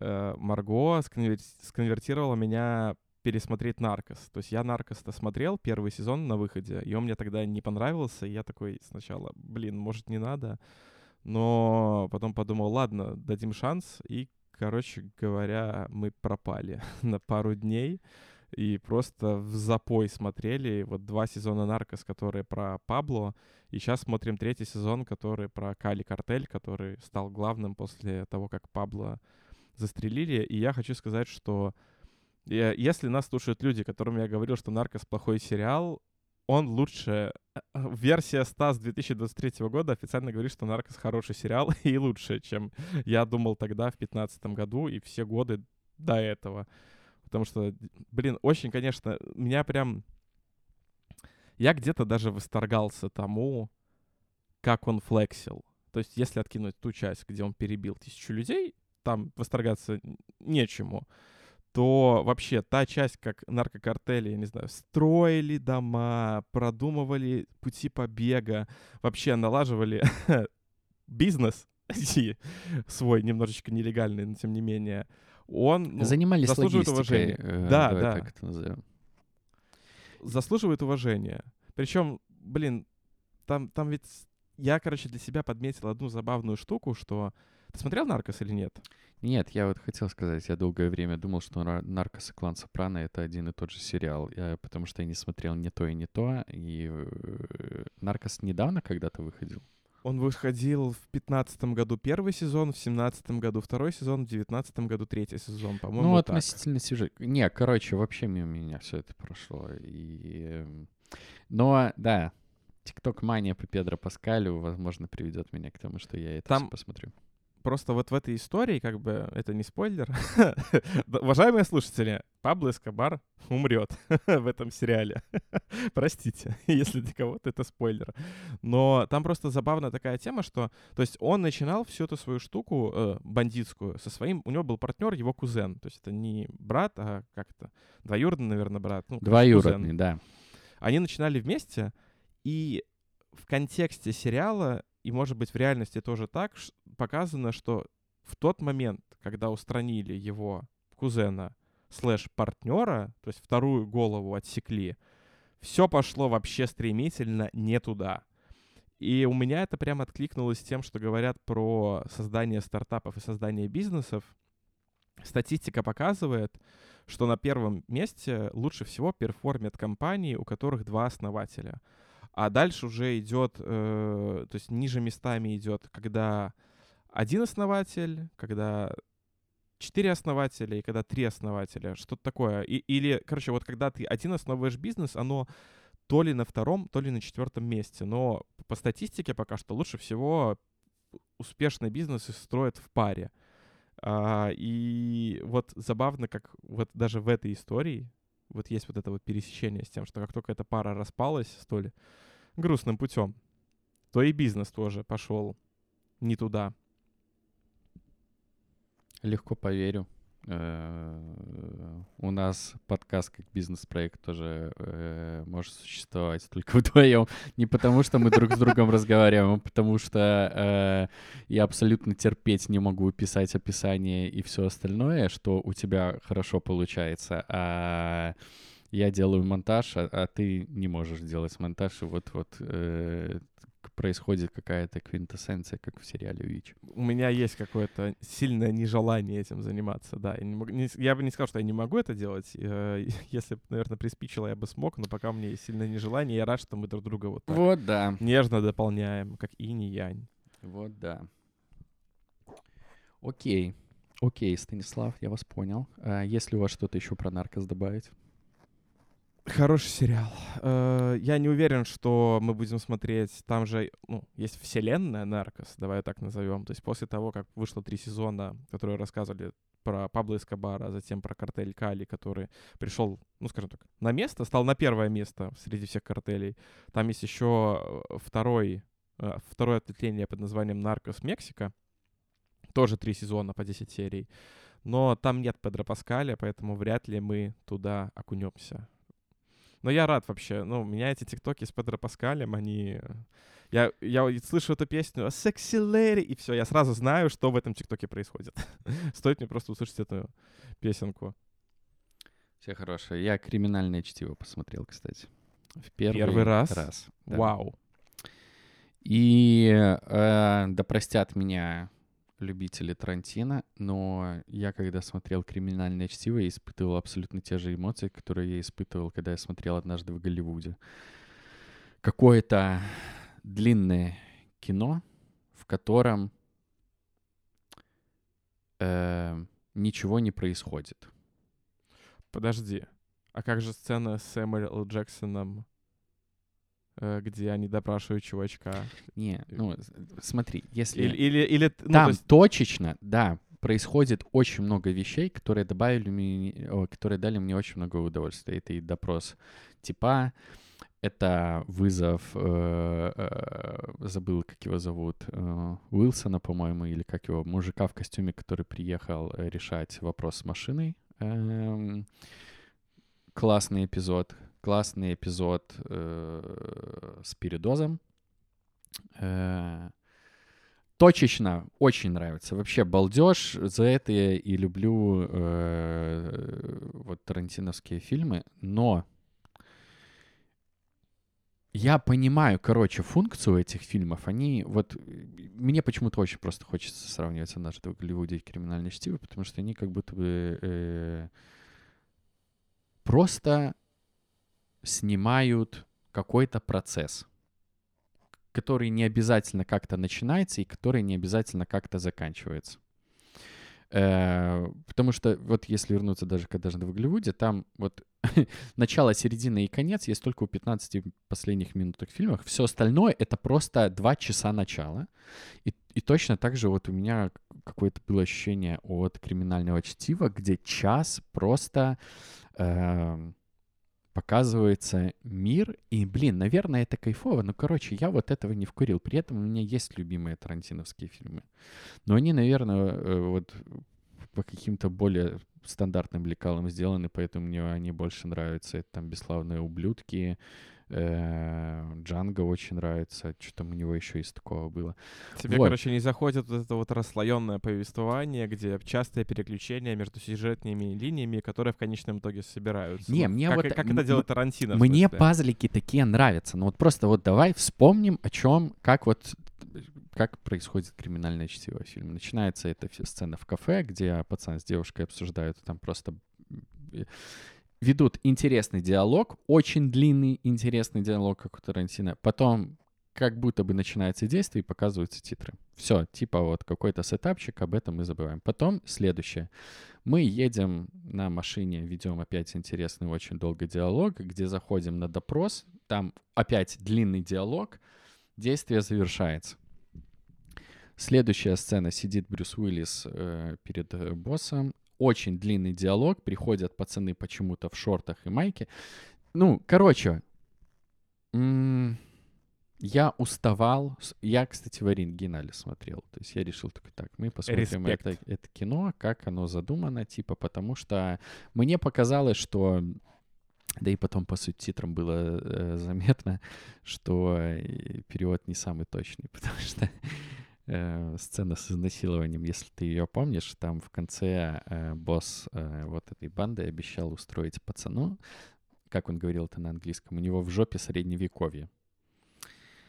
э, Марго сконвертировала меня пересмотреть «Наркос». То есть я «Наркос»-то смотрел первый сезон на выходе, и он мне тогда не понравился, и я такой сначала, блин, может, не надо, но потом подумал, ладно, дадим шанс, и, короче говоря, мы пропали *laughs* на пару дней, и просто в запой смотрели вот два сезона «Наркос», которые про Пабло, и сейчас смотрим третий сезон, который про Кали Картель, который стал главным после того, как Пабло застрелили, и я хочу сказать, что если нас слушают люди, которым я говорил, что «Наркос» плохой сериал, он лучше... Э, версия Стас 2023 года официально говорит, что «Наркос» хороший сериал *laughs* и лучше, чем я думал тогда, в 2015 году, и все годы до этого. Потому что, блин, очень, конечно, меня прям... Я где-то даже восторгался тому, как он флексил. То есть, если откинуть ту часть, где он перебил тысячу людей, там восторгаться нечему то вообще та часть, как наркокартели, я не знаю, строили дома, продумывали пути побега, вообще налаживали *laughs* бизнес *laughs* свой, немножечко нелегальный, но тем не менее, он ну, Занимались заслуживает уважения. Э, да, да. Так это назовем. Заслуживает уважения. Причем, блин, там, там ведь я, короче, для себя подметил одну забавную штуку, что... Ты смотрел «Наркос» или нет? Нет, я вот хотел сказать, я долгое время думал, что «Наркос» и «Клан Сопрано» — это один и тот же сериал, я, потому что я не смотрел ни то и не то, и э, «Наркос» недавно когда-то выходил? Он выходил в пятнадцатом году первый сезон, в семнадцатом году второй сезон, в девятнадцатом году третий сезон, по-моему, Ну, так. относительно сюжет. Не, короче, вообще мимо меня все это прошло. И... Эм, но, да, ТикТок-мания по Педро Паскалю, возможно, приведет меня к тому, что я это Там... посмотрю просто вот в этой истории, как бы, это не спойлер. *laughs* Уважаемые слушатели, Пабло Эскобар умрет *laughs* в этом сериале. *laughs* Простите, если для кого-то это спойлер. Но там просто забавная такая тема, что, то есть он начинал всю эту свою штуку э, бандитскую со своим, у него был партнер, его кузен. То есть это не брат, а как это, двоюродный, наверное, брат. Ну, Двоюродный, кузен. да. Они начинали вместе, и в контексте сериала и, может быть, в реальности тоже так показано, что в тот момент, когда устранили его кузена слэш партнера, то есть вторую голову отсекли, все пошло вообще стремительно не туда. И у меня это прямо откликнулось тем, что говорят про создание стартапов и создание бизнесов. Статистика показывает, что на первом месте лучше всего перформят компании, у которых два основателя. А дальше уже идет, э, то есть ниже местами идет, когда один основатель, когда четыре основателя и когда три основателя, что-то такое. И, или, короче, вот когда ты один основываешь бизнес, оно то ли на втором, то ли на четвертом месте. Но по статистике пока что лучше всего успешные бизнесы строят в паре. А, и вот забавно, как вот даже в этой истории вот есть вот это вот пересечение с тем, что как только эта пара распалась столь грустным путем, то и бизнес тоже пошел не туда. Легко поверю. Э, у нас подкаст как бизнес-проект тоже э, может существовать только *laughs* вдвоем. Не потому, что мы друг с другом разговариваем, а потому что э, я абсолютно терпеть не могу писать описание и все остальное, что у тебя хорошо получается. А я делаю монтаж, а, а ты не можешь делать монтаж, и вот-вот происходит какая-то квинтэссенция, как в сериале «Вич». У меня есть какое-то сильное нежелание этим заниматься, да. Я, не могу, не, я бы не сказал, что я не могу это делать. Э, *laughs* если бы, наверное, приспичило, я бы смог, но пока у меня есть сильное нежелание, я рад, что мы друг друга вот так вот, да. нежно дополняем, как инь и янь. Вот, да. Окей. Окей, Станислав, я вас понял. А если у вас что-то еще про наркос добавить? Хороший сериал. Э, я не уверен, что мы будем смотреть. Там же ну, есть вселенная Наркос, давай так назовем. То есть после того, как вышло три сезона, которые рассказывали про Пабло Эскобара, а затем про картель Кали, который пришел, ну, скажем так, на место, стал на первое место среди всех картелей. Там есть еще э, второй, э, второе ответвление под названием Наркос Мексика. Тоже три сезона по 10 серий. Но там нет Педро Паскаля, поэтому вряд ли мы туда окунемся. Но я рад вообще. Ну, у меня эти тиктоки с Педро Паскалем, они... Я, я слышу эту песню «Sexy Lady», и все, я сразу знаю, что в этом тиктоке происходит. *laughs* Стоит мне просто услышать эту песенку. Все хорошее. Я «Криминальное чтиво» посмотрел, кстати. В первый, первый раз? раз да. Вау. И э, да простят меня любители Тарантино, но я, когда смотрел «Криминальное чтиво», я испытывал абсолютно те же эмоции, которые я испытывал, когда я смотрел «Однажды в Голливуде». Какое-то длинное кино, в котором э, ничего не происходит. Подожди, а как же сцена с Сэмюэл Джексоном где они допрашивают чувачка. Не, э, ну, смотри, если... Или... или, или ну, Там есть... точечно, да, происходит очень много вещей, которые добавили мне, о, которые дали мне очень много удовольствия. Это и допрос типа, это вызов, э, э, забыл, как его зовут, э, Уилсона, по-моему, или как его, мужика в костюме, который приехал э, решать вопрос с машиной. Э, классный эпизод классный эпизод э, с передозом. Э, точечно очень нравится. Вообще балдеж. За это я и люблю э, вот тарантиновские фильмы. Но я понимаю, короче, функцию этих фильмов. Они вот... Мне почему-то очень просто хочется сравнивать «Однажды в Голливуде» и «Криминальное чтиво», потому что они как будто бы... Э, просто снимают какой-то процесс, который не обязательно как-то начинается и который не обязательно как-то заканчивается. Э, потому что вот если вернуться даже к «Однажды в Голливуде», там вот *laughs* начало, середина и конец есть только у 15 последних минутах фильмах. Все остальное — это просто два часа начала. И, и точно так же вот у меня какое-то было ощущение от «Криминального чтива», где час просто... Э, показывается мир, и, блин, наверное, это кайфово, но, короче, я вот этого не вкурил. При этом у меня есть любимые тарантиновские фильмы. Но они, наверное, э, вот по каким-то более стандартным лекалам сделаны, поэтому мне они больше нравятся. Это там «Бесславные ублюдки», Джанго очень нравится. Что там у него еще из такого было? Тебе, Вот. короче, не заходит вот это вот расслоенное повествование, где частые переключения между сюжетными линиями, которые в конечном итоге собираются. Не, мне как, вот, Как это делает Тарантино, Мне пазлики такие нравятся. Ну вот просто вот давай вспомним, о чем, как вот как происходит криминальное чтиво в фильме. Начинается эта вся сцена в кафе, где пацан с девушкой обсуждают, там просто э, ведут интересный диалог, очень длинный интересный диалог, как у Тарантино. Потом как будто бы начинается действие и показываются титры. Все, типа вот какой-то сетапчик, об этом мы забываем. Потом следующее. Мы едем на машине, ведем опять интересный очень долгий диалог, где заходим на допрос, там опять длинный диалог, действие завершается. Следующая сцена сидит Брюс Уиллис э, перед э, боссом. Очень длинный диалог. Приходят пацаны почему-то в шортах и майке. Ну, короче, я уставал. Я, кстати, в оригинале смотрел. То есть я решил такой, так, мы посмотрим Респект. это, это кино, как оно задумано, типа, потому что мне показалось, что да и потом по субтитрам было э, заметно, что э, перевод не самый точный, *laughs* потому что э, сцена с изнасилованием, если ты ее помнишь, там в конце э, босс э, вот этой банды обещал устроить пацану, как он говорил это на английском, у него в жопе средневековье.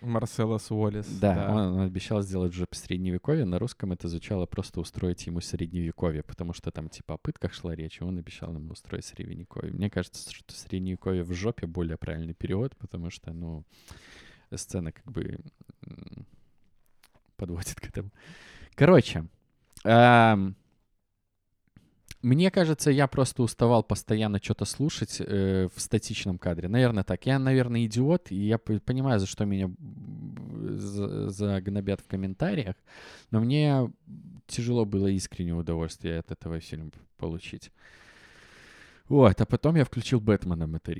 Марселос Уоллес. Да, Он, он обещал сделать жопе средневековье. На русском это звучало просто устроить ему средневековье, потому что там типа о пытках шла речь, и он обещал ему устроить средневековье. Мне кажется, что средневековье в жопе более правильный перевод, потому что, ну, сцена как бы подводит к этому. Короче, ам, мне кажется, я просто уставал постоянно что-то слушать э, в статичном кадре. Наверное, так. Я, наверное, идиот, и я понимаю, за что меня загнобят в комментариях, но мне тяжело было искреннее удовольствие от этого фильма получить. Вот, а потом я включил Бэтмена Мэтта.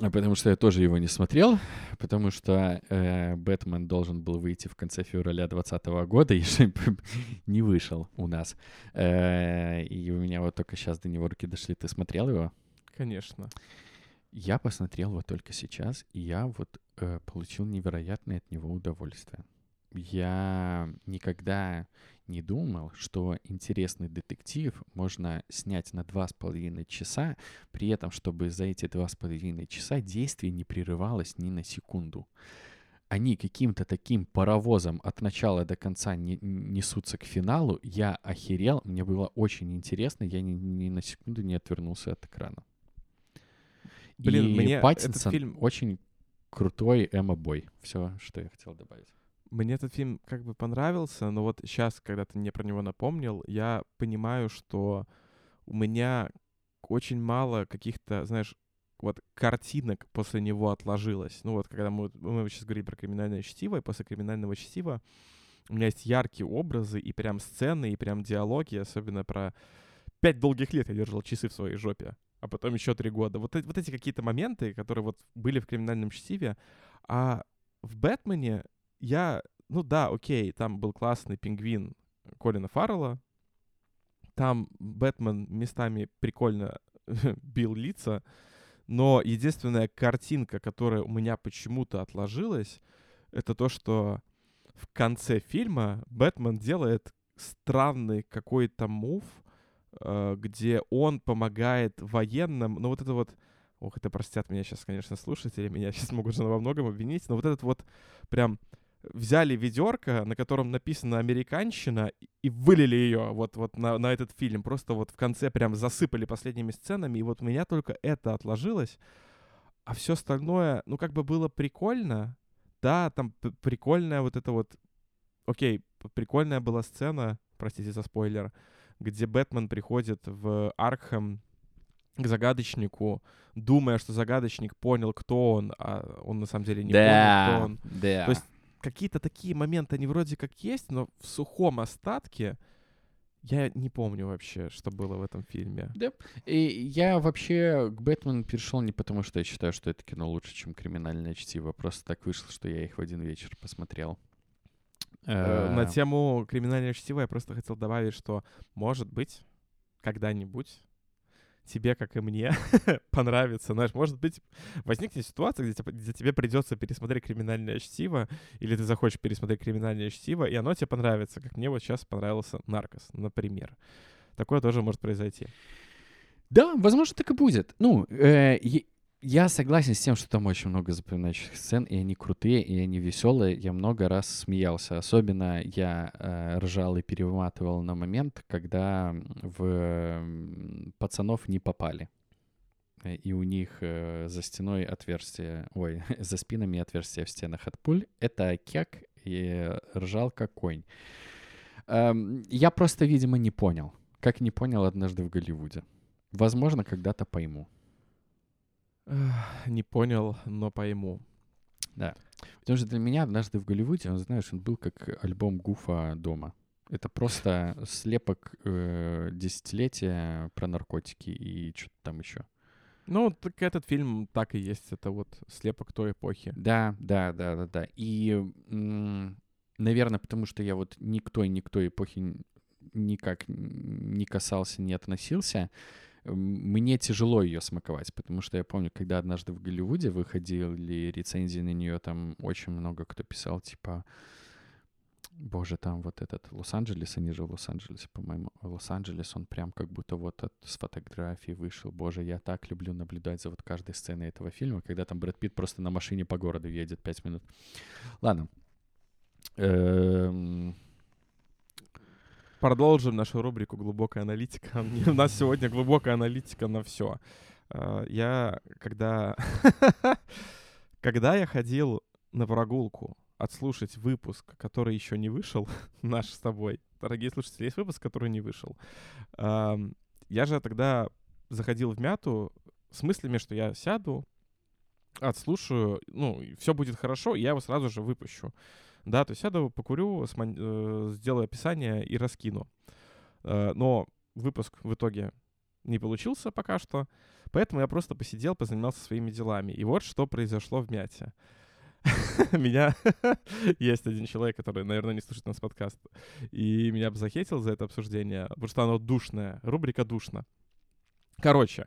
А Потому что я тоже его не смотрел, потому что э, Бэтмен должен был выйти в конце февраля 2020 года, *laughs* и не вышел у нас. Э, и у меня вот только сейчас до него руки дошли. Ты смотрел его? Конечно. Я посмотрел его только сейчас, и я вот э, получил невероятное от него удовольствие. Я никогда не думал, что интересный детектив можно снять на два с половиной часа, при этом, чтобы за эти два с половиной часа действие не прерывалось ни на секунду. Они каким-то таким паровозом от начала до конца не- несутся к финалу. Я охерел, мне было очень интересно, я ни, ни на секунду не отвернулся от экрана. Блин, и мне Паттинсон этот фильм... очень крутой эмо-бой. Все, что я хотел добавить. Мне этот фильм как бы понравился, но вот сейчас, когда ты мне про него напомнил, я понимаю, что у меня очень мало каких-то, знаешь, вот картинок после него отложилось. Ну вот, когда мы, мы сейчас говорим про криминальное чтиво, и после криминального чтива у меня есть яркие образы и прям сцены, и прям диалоги, особенно про пять долгих лет я держал часы в своей жопе, а потом еще три года. Вот, эти- вот эти какие-то моменты, которые вот были в криминальном чтиве, а в Бэтмене я, ну да, окей, там был классный пингвин Колина Фаррелла, там Бэтмен местами прикольно *laughs* бил лица, но единственная картинка, которая у меня почему-то отложилась, это то, что в конце фильма Бэтмен делает странный какой-то мув, э, где он помогает военным, ну вот это вот, ох, это простят меня сейчас, конечно, слушатели, меня сейчас могут же во многом обвинить, но вот этот вот прям взяли ведерко, на котором написано «Американщина», и- вылили ее вот, вот на, на этот фильм. Просто вот в конце прям засыпали последними сценами, и вот у меня только это отложилось. А все остальное, ну, как бы было прикольно. Да, там прикольная вот это вот... Окей, прикольная была сцена, простите за спойлер, где Бэтмен приходит в Аркхэм к загадочнику, думая, что загадочник понял, кто он, а он на самом деле не понял, кто он да. То есть какие-то такие моменты, они вроде как есть, но в сухом остатке я не помню вообще, что было в этом фильме. И я вообще к Бэтмену перешел не потому, что я считаю, что это кино лучше, чем «Криминальное чтиво». Просто так вышло, что я их в один вечер посмотрел. Э, На Э, тему криминального чтива я просто хотел добавить, что, может быть, когда-нибудь тебе, как и мне, *laughs* понравится. Знаешь, может быть, возникнет ситуация, где, где тебе придется пересмотреть криминальное чтиво, или ты захочешь пересмотреть криминальное чтиво, и оно тебе понравится, как мне вот сейчас понравился Наркос, например. Такое тоже может произойти. Да, возможно, так и будет. Ну, э, я согласен с тем, что там очень много запоминающих сцен, и они крутые, и они веселые. Я много раз смеялся. Особенно я э, ржал и перематывал на момент, когда в пацанов не попали. И у них э, за стеной отверстие, ой, *laughs* за спинами отверстия в стенах от пуль. Это кек и ржал как конь. Эм, я просто, видимо, не понял. Как не понял однажды в Голливуде. Возможно, когда-то пойму. Не понял, но пойму. Да. Потому что для меня однажды в Голливуде, он, знаешь, он был как альбом Гуфа дома. Это просто слепок э, десятилетия про наркотики и что-то там еще. Ну, так этот фильм так и есть. Это вот слепок той эпохи. Да, да, да, да, да. И, наверное, потому что я вот никто и никто эпохи никак не касался, не относился, мне тяжело ее смаковать, потому что я помню, когда однажды в Голливуде выходили рецензии на нее, там очень много кто писал, типа, боже, там вот этот Лос-Анджелес, они же в Лос-Анджелесе, по-моему, Лос-Анджелес, он прям как будто вот от, с фотографии вышел. Боже, я так люблю наблюдать за вот каждой сценой этого фильма, когда там Брэд Питт просто на машине по городу едет пять минут. Ладно. Эм продолжим нашу рубрику «Глубокая аналитика». *laughs* У нас сегодня глубокая аналитика на все. А, я, когда... *laughs* когда я ходил на прогулку отслушать выпуск, который еще не вышел, *laughs* наш с тобой, дорогие слушатели, есть выпуск, который не вышел. Я же тогда заходил в мяту с мыслями, что я сяду, отслушаю, ну, все будет хорошо, и я его сразу же выпущу. Да, то есть сяду, покурю, смон... э, сделаю описание и раскину. Э, но выпуск в итоге не получился пока что, поэтому я просто посидел, позанимался своими делами. И вот что произошло в Мяте. *laughs* Меня *laughs* есть один человек, который, наверное, не слушает нас подкаст, и меня бы захейтил за это обсуждение, потому что оно душное, рубрика душно. Короче,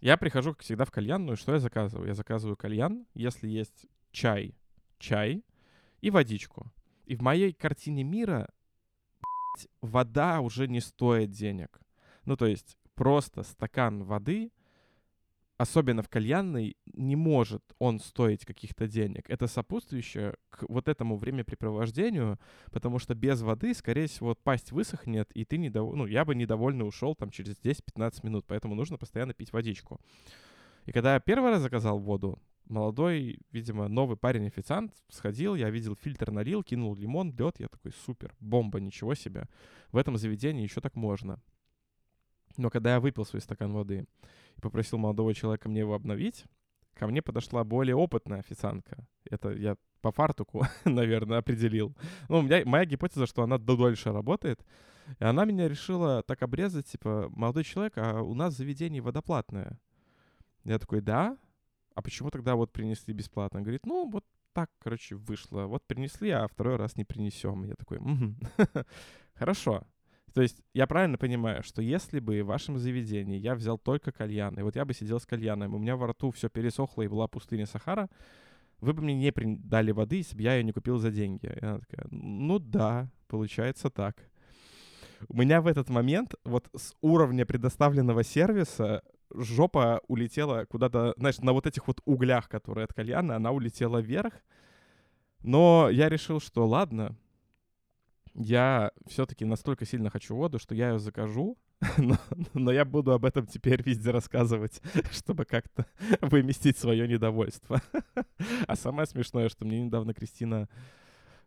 я прихожу, как всегда, в кальянную, что я заказываю? Я заказываю кальян, если есть чай, чай, и водичку. И в моей картине мира вода уже не стоит денег. Ну, то есть просто стакан воды, особенно в кальянной, не может он стоить каких-то денег. Это сопутствующее к вот этому времяпрепровождению, потому что без воды, скорее всего, пасть высохнет, и ты недов... ну, я бы недовольно ушел там через 10-15 минут, поэтому нужно постоянно пить водичку. И когда я первый раз заказал воду, молодой, видимо, новый парень-официант сходил, я видел фильтр налил, кинул лимон, лед, я такой, супер, бомба, ничего себе. В этом заведении еще так можно. Но когда я выпил свой стакан воды и попросил молодого человека мне его обновить, ко мне подошла более опытная официантка. Это я по фартуку, *laughs* наверное, определил. Ну, у меня, моя гипотеза, что она дольше работает. И она меня решила так обрезать, типа, молодой человек, а у нас заведение водоплатное. Я такой, да? А почему тогда вот принесли бесплатно? Говорит, ну, вот так, короче, вышло. Вот принесли, а второй раз не принесем. Я такой, угу. *laughs* хорошо. То есть я правильно понимаю, что если бы в вашем заведении я взял только кальян, и вот я бы сидел с кальяном, у меня во рту все пересохло и была пустыня Сахара, вы бы мне не дали воды, если бы я ее не купил за деньги. И она такая, ну да, получается так. У меня в этот момент вот с уровня предоставленного сервиса жопа улетела куда-то, знаешь, на вот этих вот углях, которые от кальяна, она улетела вверх. Но я решил, что ладно, я все-таки настолько сильно хочу воду, что я ее закажу, *laughs* но, но я буду об этом теперь везде рассказывать, *laughs* чтобы как-то выместить свое недовольство. *laughs* а самое смешное, что мне недавно Кристина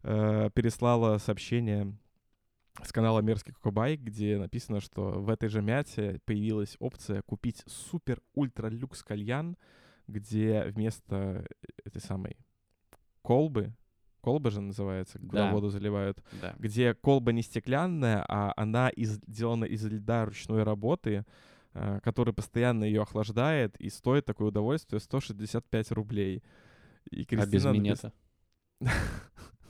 э, переслала сообщение с канала Мерзкий Кокобай, где написано, что в этой же мяте появилась опция купить супер ультра люкс кальян, где вместо этой самой колбы, колба же называется, куда да. воду заливают, да. где колба не стеклянная, а она из, сделана из льда ручной работы, э, который постоянно ее охлаждает, и стоит такое удовольствие 165 рублей. И Кристина а без минета? *laughs*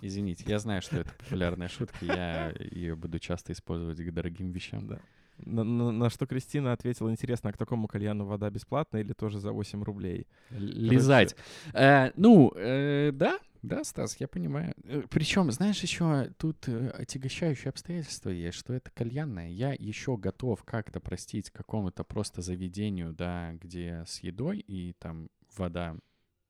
Извините, я знаю, что это популярная шутка, я ее буду часто использовать к дорогим вещам. Да. На, на- на что Кристина ответила, интересно, а к такому кальяну вода бесплатная или тоже за 8 рублей? Лизать. Э, ну, э, да, да, Стас, я понимаю. Причем, знаешь, еще тут э, отягощающее обстоятельство есть, что это кальянное. Я еще готов как-то простить какому-то просто заведению, да, где с едой и там вода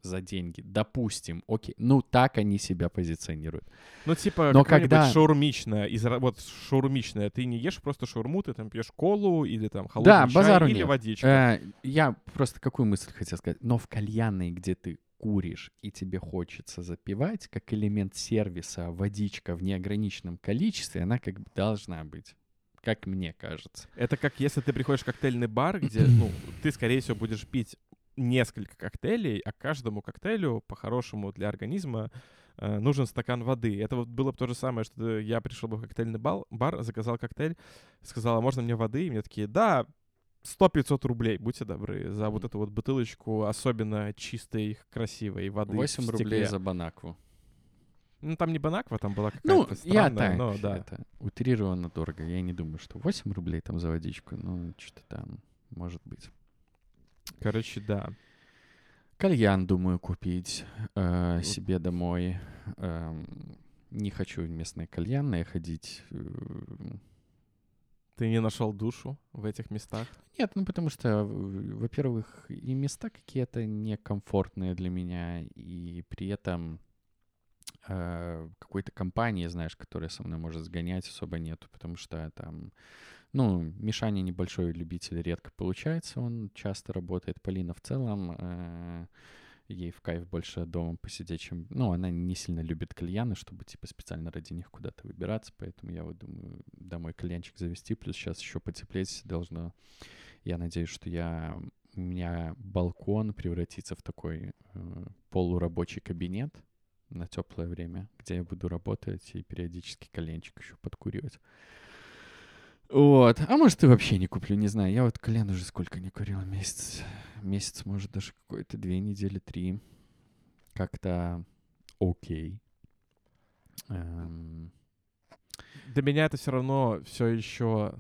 за деньги. Допустим, окей. Ну, так они себя позиционируют. Ну, типа, Но когда- шаурмичная, из, вот шаурмичная, ты не ешь просто шаурму, ты там пьешь колу или там Да, холодный чай базару или нет. водичку. Э, я просто какую мысль хотел сказать. Но в кальянной, где ты куришь и тебе хочется запивать, как элемент сервиса, водичка в неограниченном количестве, она как бы должна быть. Как мне кажется. Это как если ты приходишь в коктейльный бар, где, ну, ты, скорее всего, будешь пить несколько коктейлей, а каждому коктейлю, по-хорошему, для организма э, нужен стакан воды. Это вот было бы то же самое, что я пришел бы в коктейльный бал, бар, заказал коктейль, сказал, а можно мне воды? И мне такие, да, 100-500 рублей, будьте добры, за вот эту вот бутылочку особенно чистой, красивой воды. в 8 рублей стекле». за банакву. Ну, там не банаква, там была Ну, какая-то я странная, так, но да. это утрированно дорого. Я не думаю, что 8 рублей там за водичку, ну, что-то там может быть. Короче, да. Кальян, думаю, купить э, себе домой. Эм, не хочу в местные кальянные ходить. э, Ты не нашел душу в этих местах? Нет, ну потому что, э, во-первых, и места какие-то некомфортные для меня, и при этом э, какой-то компании, знаешь, которая со мной может сгонять, особо нету, потому что там, ну, Мишаня небольшой любитель, редко получается, он часто работает. Полина в целом, э, ей в кайф больше дома посидеть, чем... Ну, она не сильно любит кальяны, чтобы, типа, специально ради них куда-то выбираться, поэтому я вот думаю, домой кальянчик завести, плюс сейчас еще потеплеть должно. Я надеюсь, что я... У меня балкон превратится в такой э, полурабочий кабинет на теплое время, где я буду работать и периодически коленчик еще подкуривать. Вот. А может, и вообще не куплю, не знаю. Я вот колен уже сколько не курил. Месяц. Месяц, может, даже какой-то две недели, три. Как-то окей. Эм, Для меня это все равно все еще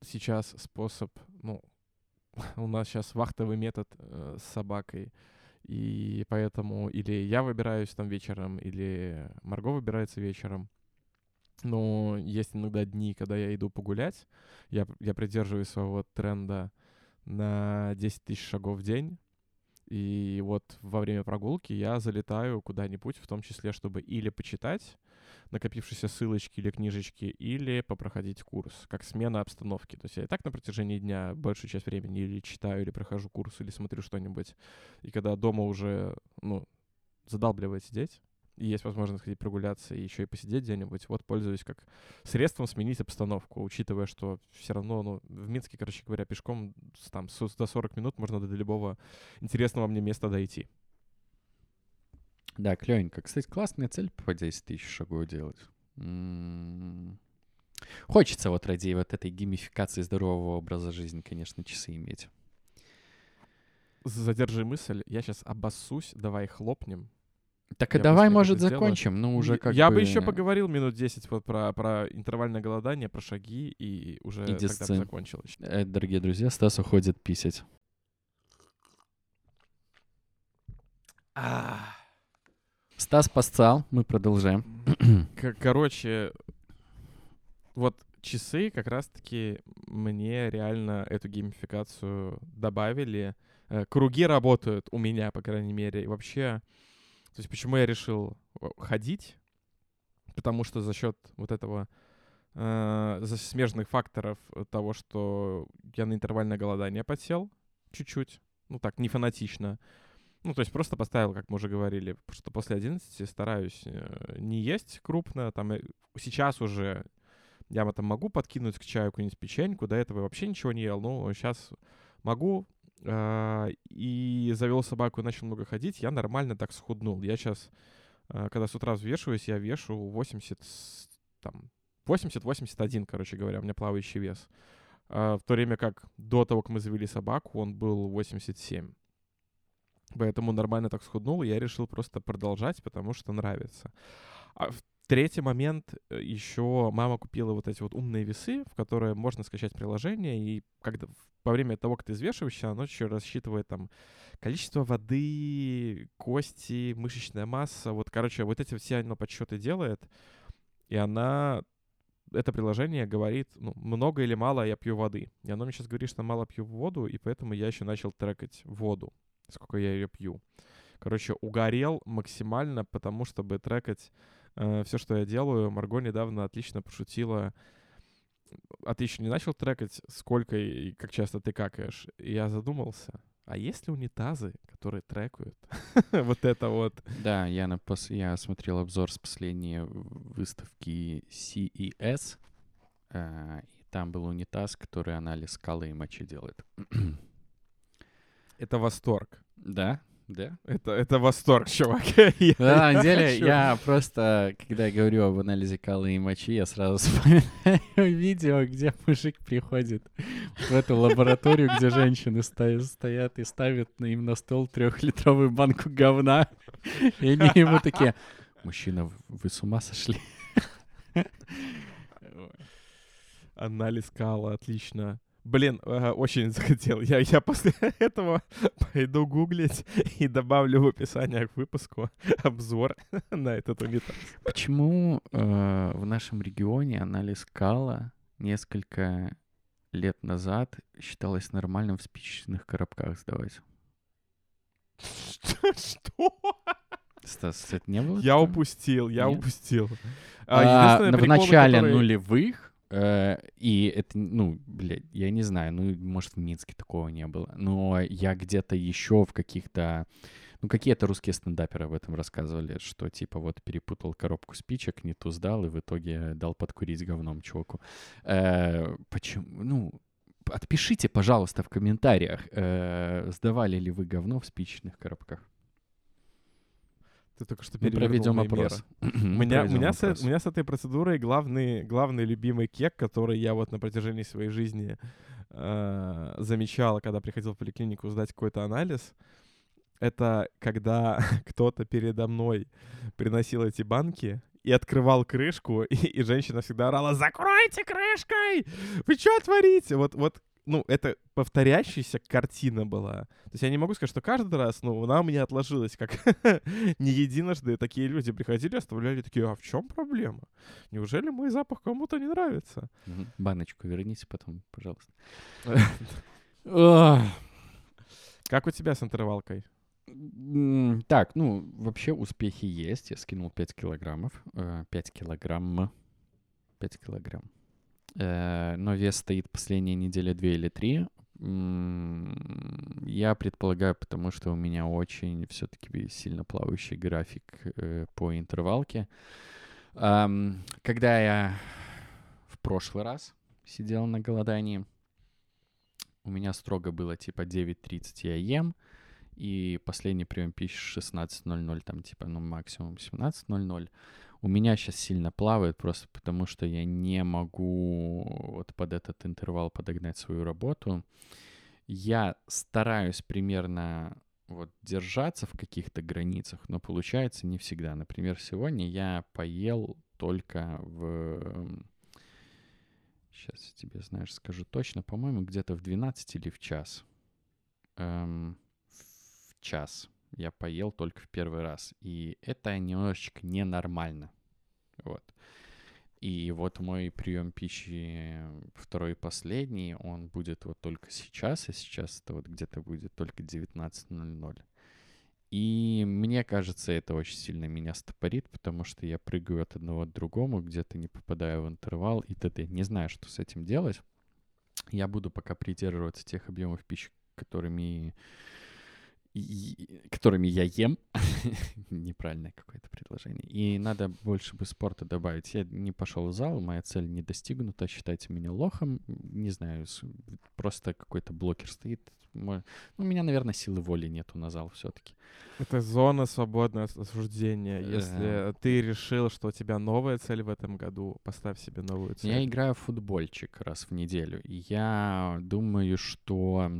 сейчас способ, ну, *laughs* у нас сейчас вахтовый метод э, с собакой, и поэтому или я выбираюсь там вечером, или Марго выбирается вечером. Но есть иногда дни, когда я иду погулять, я, я придерживаюсь своего тренда на 10 тысяч шагов в день, и вот во время прогулки я залетаю куда-нибудь, в том числе, чтобы или почитать, накопившиеся ссылочки или книжечки, или попроходить курс, как смена обстановки. То есть я и так на протяжении дня большую часть времени или читаю, или прохожу курс, или смотрю что-нибудь. И когда дома уже, ну, задалбливает сидеть, есть возможность ходить прогуляться и еще и посидеть где-нибудь, вот пользуюсь как средством сменить обстановку, учитывая, что все равно, ну, в Минске, короче говоря, пешком там с- до 40 минут можно до любого интересного мне места дойти. Да, клевенько. Кстати, классная цель по 10 тысяч шагов делать. М. Хочется вот ради вот этой геймификации здорового образа жизни, конечно, часы иметь. Задержи мысль, я сейчас обоссусь, давай хлопнем. Так и Я давай, может, закончим. Ну, уже как я бы... бы еще поговорил минут 10 вот про, про интервальное голодание, про шаги, и уже И тогда бы закончилось. Э, Дорогие друзья, Стас уходит писать. Стас поссал, мы продолжаем. Короче, вот часы как раз-таки мне реально эту геймификацию добавили. Э, Круги работают у меня, по крайней мере. И вообще, то есть почему я решил э, ходить? Потому что за счет вот этого э, смежных факторов того, что я на интервальное голодание подсел чуть-чуть, ну так, не фанатично. Ну, то есть просто поставил, как мы уже говорили, что после 11 стараюсь э, не есть крупно. Там э, сейчас уже я там могу подкинуть к чаю какую-нибудь печеньку, до этого вообще ничего не ел, но сейчас могу. А, И завел собаку и начал много ходить, я нормально так схуднул. Я сейчас, когда с утра взвешиваюсь, я вешу 80, с- там, 80-81, короче говоря, у меня плавающий вес. А, В то время как до того, как мы завели собаку, он был 87. Поэтому нормально так схуднул, и я решил просто продолжать, потому что нравится. А Третий момент, э, еще мама купила вот эти вот умные весы, в которые можно скачать приложение, и когда во время того, как ты взвешиваешься, оно еще рассчитывает там количество воды, кости, мышечная масса. Вот, короче, вот эти все оно подсчеты делает, и она это приложение говорит, ну, много или мало я пью воды. И оно мне сейчас говорит, что мало пью воду, и поэтому я еще начал трекать воду, сколько я ее пью. Короче, угорел максимально, потому чтобы трекать э, все, что я делаю. Марго недавно отлично пошутила. А ты еще не начал трекать, сколько и как часто ты какаешь? И я задумался. А есть ли унитазы, которые трекают *laughs* вот это вот? Да, я, на пос... я смотрел обзор с последней выставки CES, э, и там был унитаз, который анализ скалы и мочи делает. Это восторг. Да, да? Это, это восторг, чувак. *laughs* На самом деле, я просто, когда я говорю об анализе калы и мочи, я сразу *laughs* вспоминаю видео, где мужик приходит в эту лабораторию, где женщины стоят и ставят им на стол трехлитровую банку говна. И они ему такие, мужчина, вы с ума сошли? Анализ кала, отлично. Блин, э, очень *laughs* захотел. Я, я после *laughs* этого *laughs* пойду гуглить и добавлю в описание к выпуску обзор на этот унитаз. Почему э, в нашем регионе анализ кала несколько лет назад считалось нормальным в спичечных коробках сдавать? Что? Стас, это не было? Я упустил, я Нет? упустил. А, единственное в начале нулевых, и это, ну, блядь, я не знаю, ну, может, в Минске такого не было, но я где-то еще в каких-то, ну, какие-то русские стендаперы об этом рассказывали, что, типа, вот перепутал коробку спичек, не ту сдал, и в итоге дал подкурить говном чуваку. Э, почему, ну, отпишите, пожалуйста, в комментариях, э, сдавали ли вы говно в спичечных коробках. Ты только что Мы проведем опрос. *clears throat* меня, проведем меня с, опрос. у меня с этой процедурой главный, главный любимый кек, который я вот на протяжении своей жизни э, замечал, когда приходил в поликлинику сдать какой-то анализ, это когда *laughs* кто-то передо мной приносил эти банки и открывал крышку, *laughs* и, и женщина всегда орала «Закройте крышкой! Вы что творите?» Вот, вот ну, это повторяющаяся картина была. То есть я не могу сказать, что каждый раз, ну, она у меня отложилась, как *laughs* не единожды такие люди приходили, оставляли такие, а в чем проблема? Неужели мой запах кому-то не нравится? Баночку верните потом, пожалуйста. Как у тебя с интервалкой? Так, ну, вообще успехи есть. Я скинул 5 килограммов. э, 5 килограмм. 5 килограмм. Э, Но вес стоит последние недели 2 или 3. Я предполагаю, потому что у меня очень все-таки сильно плавающий график э, по интервалке. Когда я в прошлый раз сидел на голодании, у меня строго было типа 9.30 я ем, и последний прием пищи 16.00, там типа, ну, максимум 17.00. У меня сейчас сильно плавает просто потому, что я не могу вот под этот интервал подогнать свою работу. Я стараюсь примерно вот держаться в каких-то границах, но получается не всегда. Например, сегодня я поел только в... Сейчас тебе, знаешь, скажу точно. По-моему, где-то в 12 или в час. Эм, в час я поел только в первый раз. И это немножечко ненормально. Вот. И вот мой прием пищи второй и последний, он будет вот только сейчас, и сейчас это вот где-то будет только 19.00. И мне кажется, это очень сильно меня стопорит, потому что я прыгаю от одного к другому, где-то не попадаю в интервал и т.д. Не знаю, что с этим делать. Я буду пока придерживаться тех объемов пищи, которыми, которыми я ем. *laughs* Неправильное какое-то предложение. И надо больше бы спорта добавить. Я не пошел в зал, моя цель не достигнута. Считайте меня лохом. Не знаю, просто какой-то блокер стоит. Ну, у меня, наверное, силы воли нету на зал все-таки. Это зона свободного ос- осуждения. Если Э. ты решил, что у тебя новая цель в этом году, поставь себе новую цель. Я играю в футбольчик раз в неделю. И я думаю, что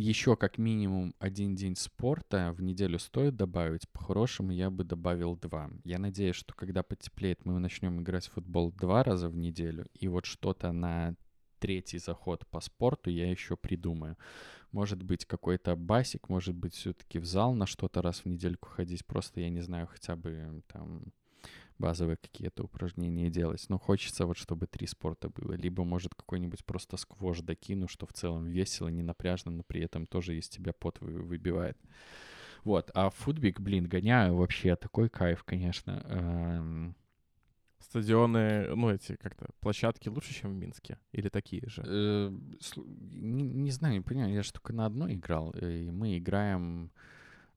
еще как минимум один день спорта в неделю стоит добавить. По-хорошему я бы добавил два. Я надеюсь, что когда потеплеет, мы начнем играть в футбол два раза в неделю. И вот что-то на третий заход по спорту я еще придумаю. Может быть, какой-то басик, может быть, все-таки в зал на что-то раз в недельку ходить. Просто, я не знаю, хотя бы там базовые какие-то упражнения делать. Но хочется вот, чтобы три спорта было. Либо, может, какой-нибудь просто сквош докину, что в целом весело, не напряжно, но при этом тоже из тебя пот выбивает. Вот. А футбик, блин, гоняю вообще такой кайф, конечно. Эм. Стадионы, ну, эти как-то площадки лучше, чем в Минске? Или такие же? Э, не, не знаю, не понимаю. Я же только на одной играл. И мы играем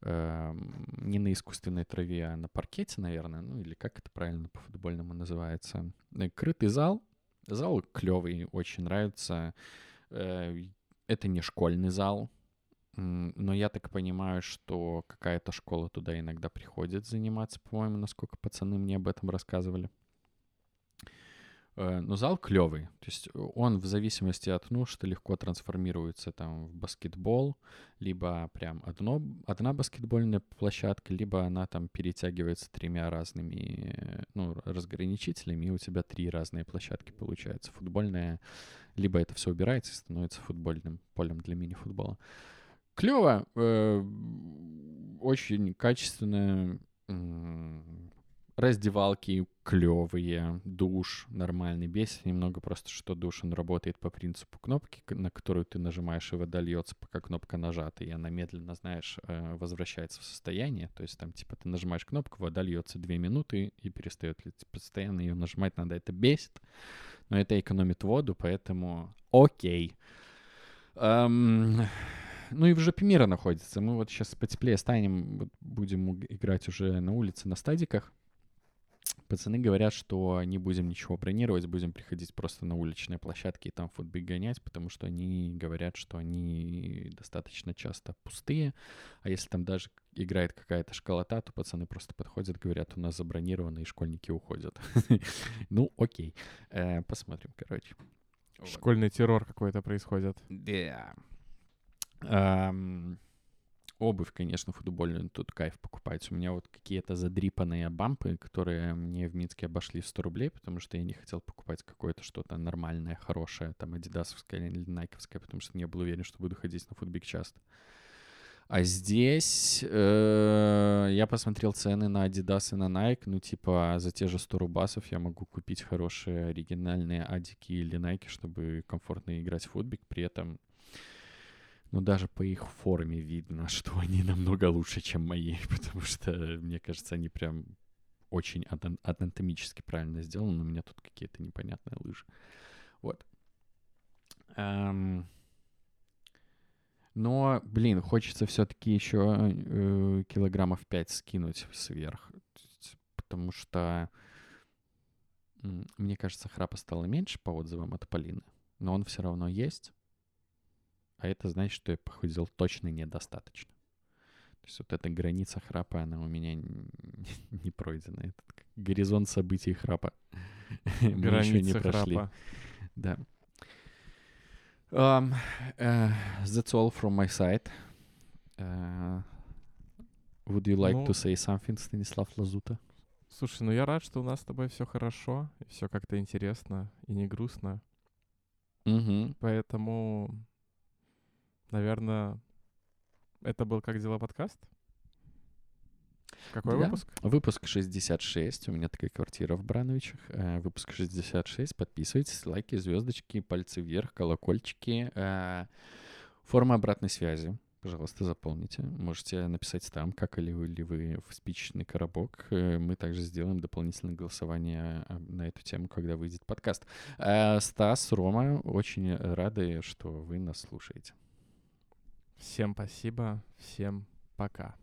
Эм, не на искусственной траве, а на паркете, наверное, ну или как это правильно по-футбольному называется. Э, крытый зал. Зал клевый, очень нравится. Э, это не школьный зал, но я так понимаю, что какая-то школа туда иногда приходит заниматься, по-моему, насколько пацаны мне об этом рассказывали. Э, но зал клевый. То есть э, он в зависимости от нужд легко трансформируется там в баскетбол, либо прям одно, одна баскетбольная площадка, либо она там перетягивается тремя разными ну, разграничителями, и у тебя три разные площадки получается. Футбольная, либо это все убирается и становится футбольным полем для мини-футбола. Клево, э, очень качественно раздевалки клевые, душ нормальный. Бесит немного просто, что душ, он работает по принципу кнопки, на которую ты нажимаешь, и вода льется, пока кнопка нажата, и она медленно, знаешь, э, возвращается в состояние. То есть там, типа, ты нажимаешь кнопку, вода льется две минуты и перестает лить. Постоянно ее нажимать надо. Это бесит, но это экономит воду, поэтому окей. Um, ну и в жопе мира находится. Мы вот сейчас потеплее станем, будем играть уже на улице на стадиках. Пацаны говорят, что не будем ничего бронировать, будем приходить просто на уличные площадки и там футбик гонять, потому что они говорят, что они достаточно часто пустые, а если там даже играет какая-то школота, то пацаны просто подходят, говорят, у нас забронировано, и школьники уходят. *laughs* Ну, окей. Э, посмотрим, короче. Школьный террор какой-то происходит. Да обувь, конечно, футбольную тут кайф покупать. У меня вот какие-то задрипанные бампы, которые мне в Минске обошли 100 рублей, потому что я не хотел покупать какое-то что-то нормальное, хорошее, там, адидасовское или найковское, потому что не был уверен, что буду ходить на футбик часто. А здесь э, я посмотрел цены на Adidas и на Nike. Ну, типа, за те же 100 рубасов я могу купить хорошие оригинальные адики или Nike, чтобы комфортно играть в футбик. При этом но даже по их форме видно, *laughs* что они намного лучше, чем мои, *laughs* потому что, мне кажется, они прям очень анатомически правильно сделаны, у меня тут какие-то непонятные лыжи. Вот. Эм... Но, блин, хочется все-таки еще э, килограммов 5 скинуть сверх, потому что, мне кажется, храпа стало меньше по отзывам от Полины, но он все равно есть а это значит, что я похудел точно недостаточно. То есть вот эта граница храпа, она у меня *laughs* не пройдена. Этот горизонт событий храпа. *laughs* Мы еще не прошли. Да. Um, uh, that's all from my side. Uh, would you like ну, to say something, Станислав Лазута? Слушай, ну я рад, что у нас с тобой все хорошо, все как-то интересно и не грустно. Угу. Поэтому Наверное, это был «Как дела?» подкаст? Какой да. выпуск? Выпуск 66. У меня такая квартира в Брановичах. Э, выпуск 66. Подписывайтесь, лайки, звездочки, пальцы вверх, колокольчики. Э, форма обратной связи. Пожалуйста, заполните. Можете написать там, как или вы, или вы в спичечный коробок. Э, мы также сделаем дополнительное голосование на эту тему, когда выйдет подкаст. Стас, Рома, очень рады, что вы нас слушаете. Всем спасибо, всем пока.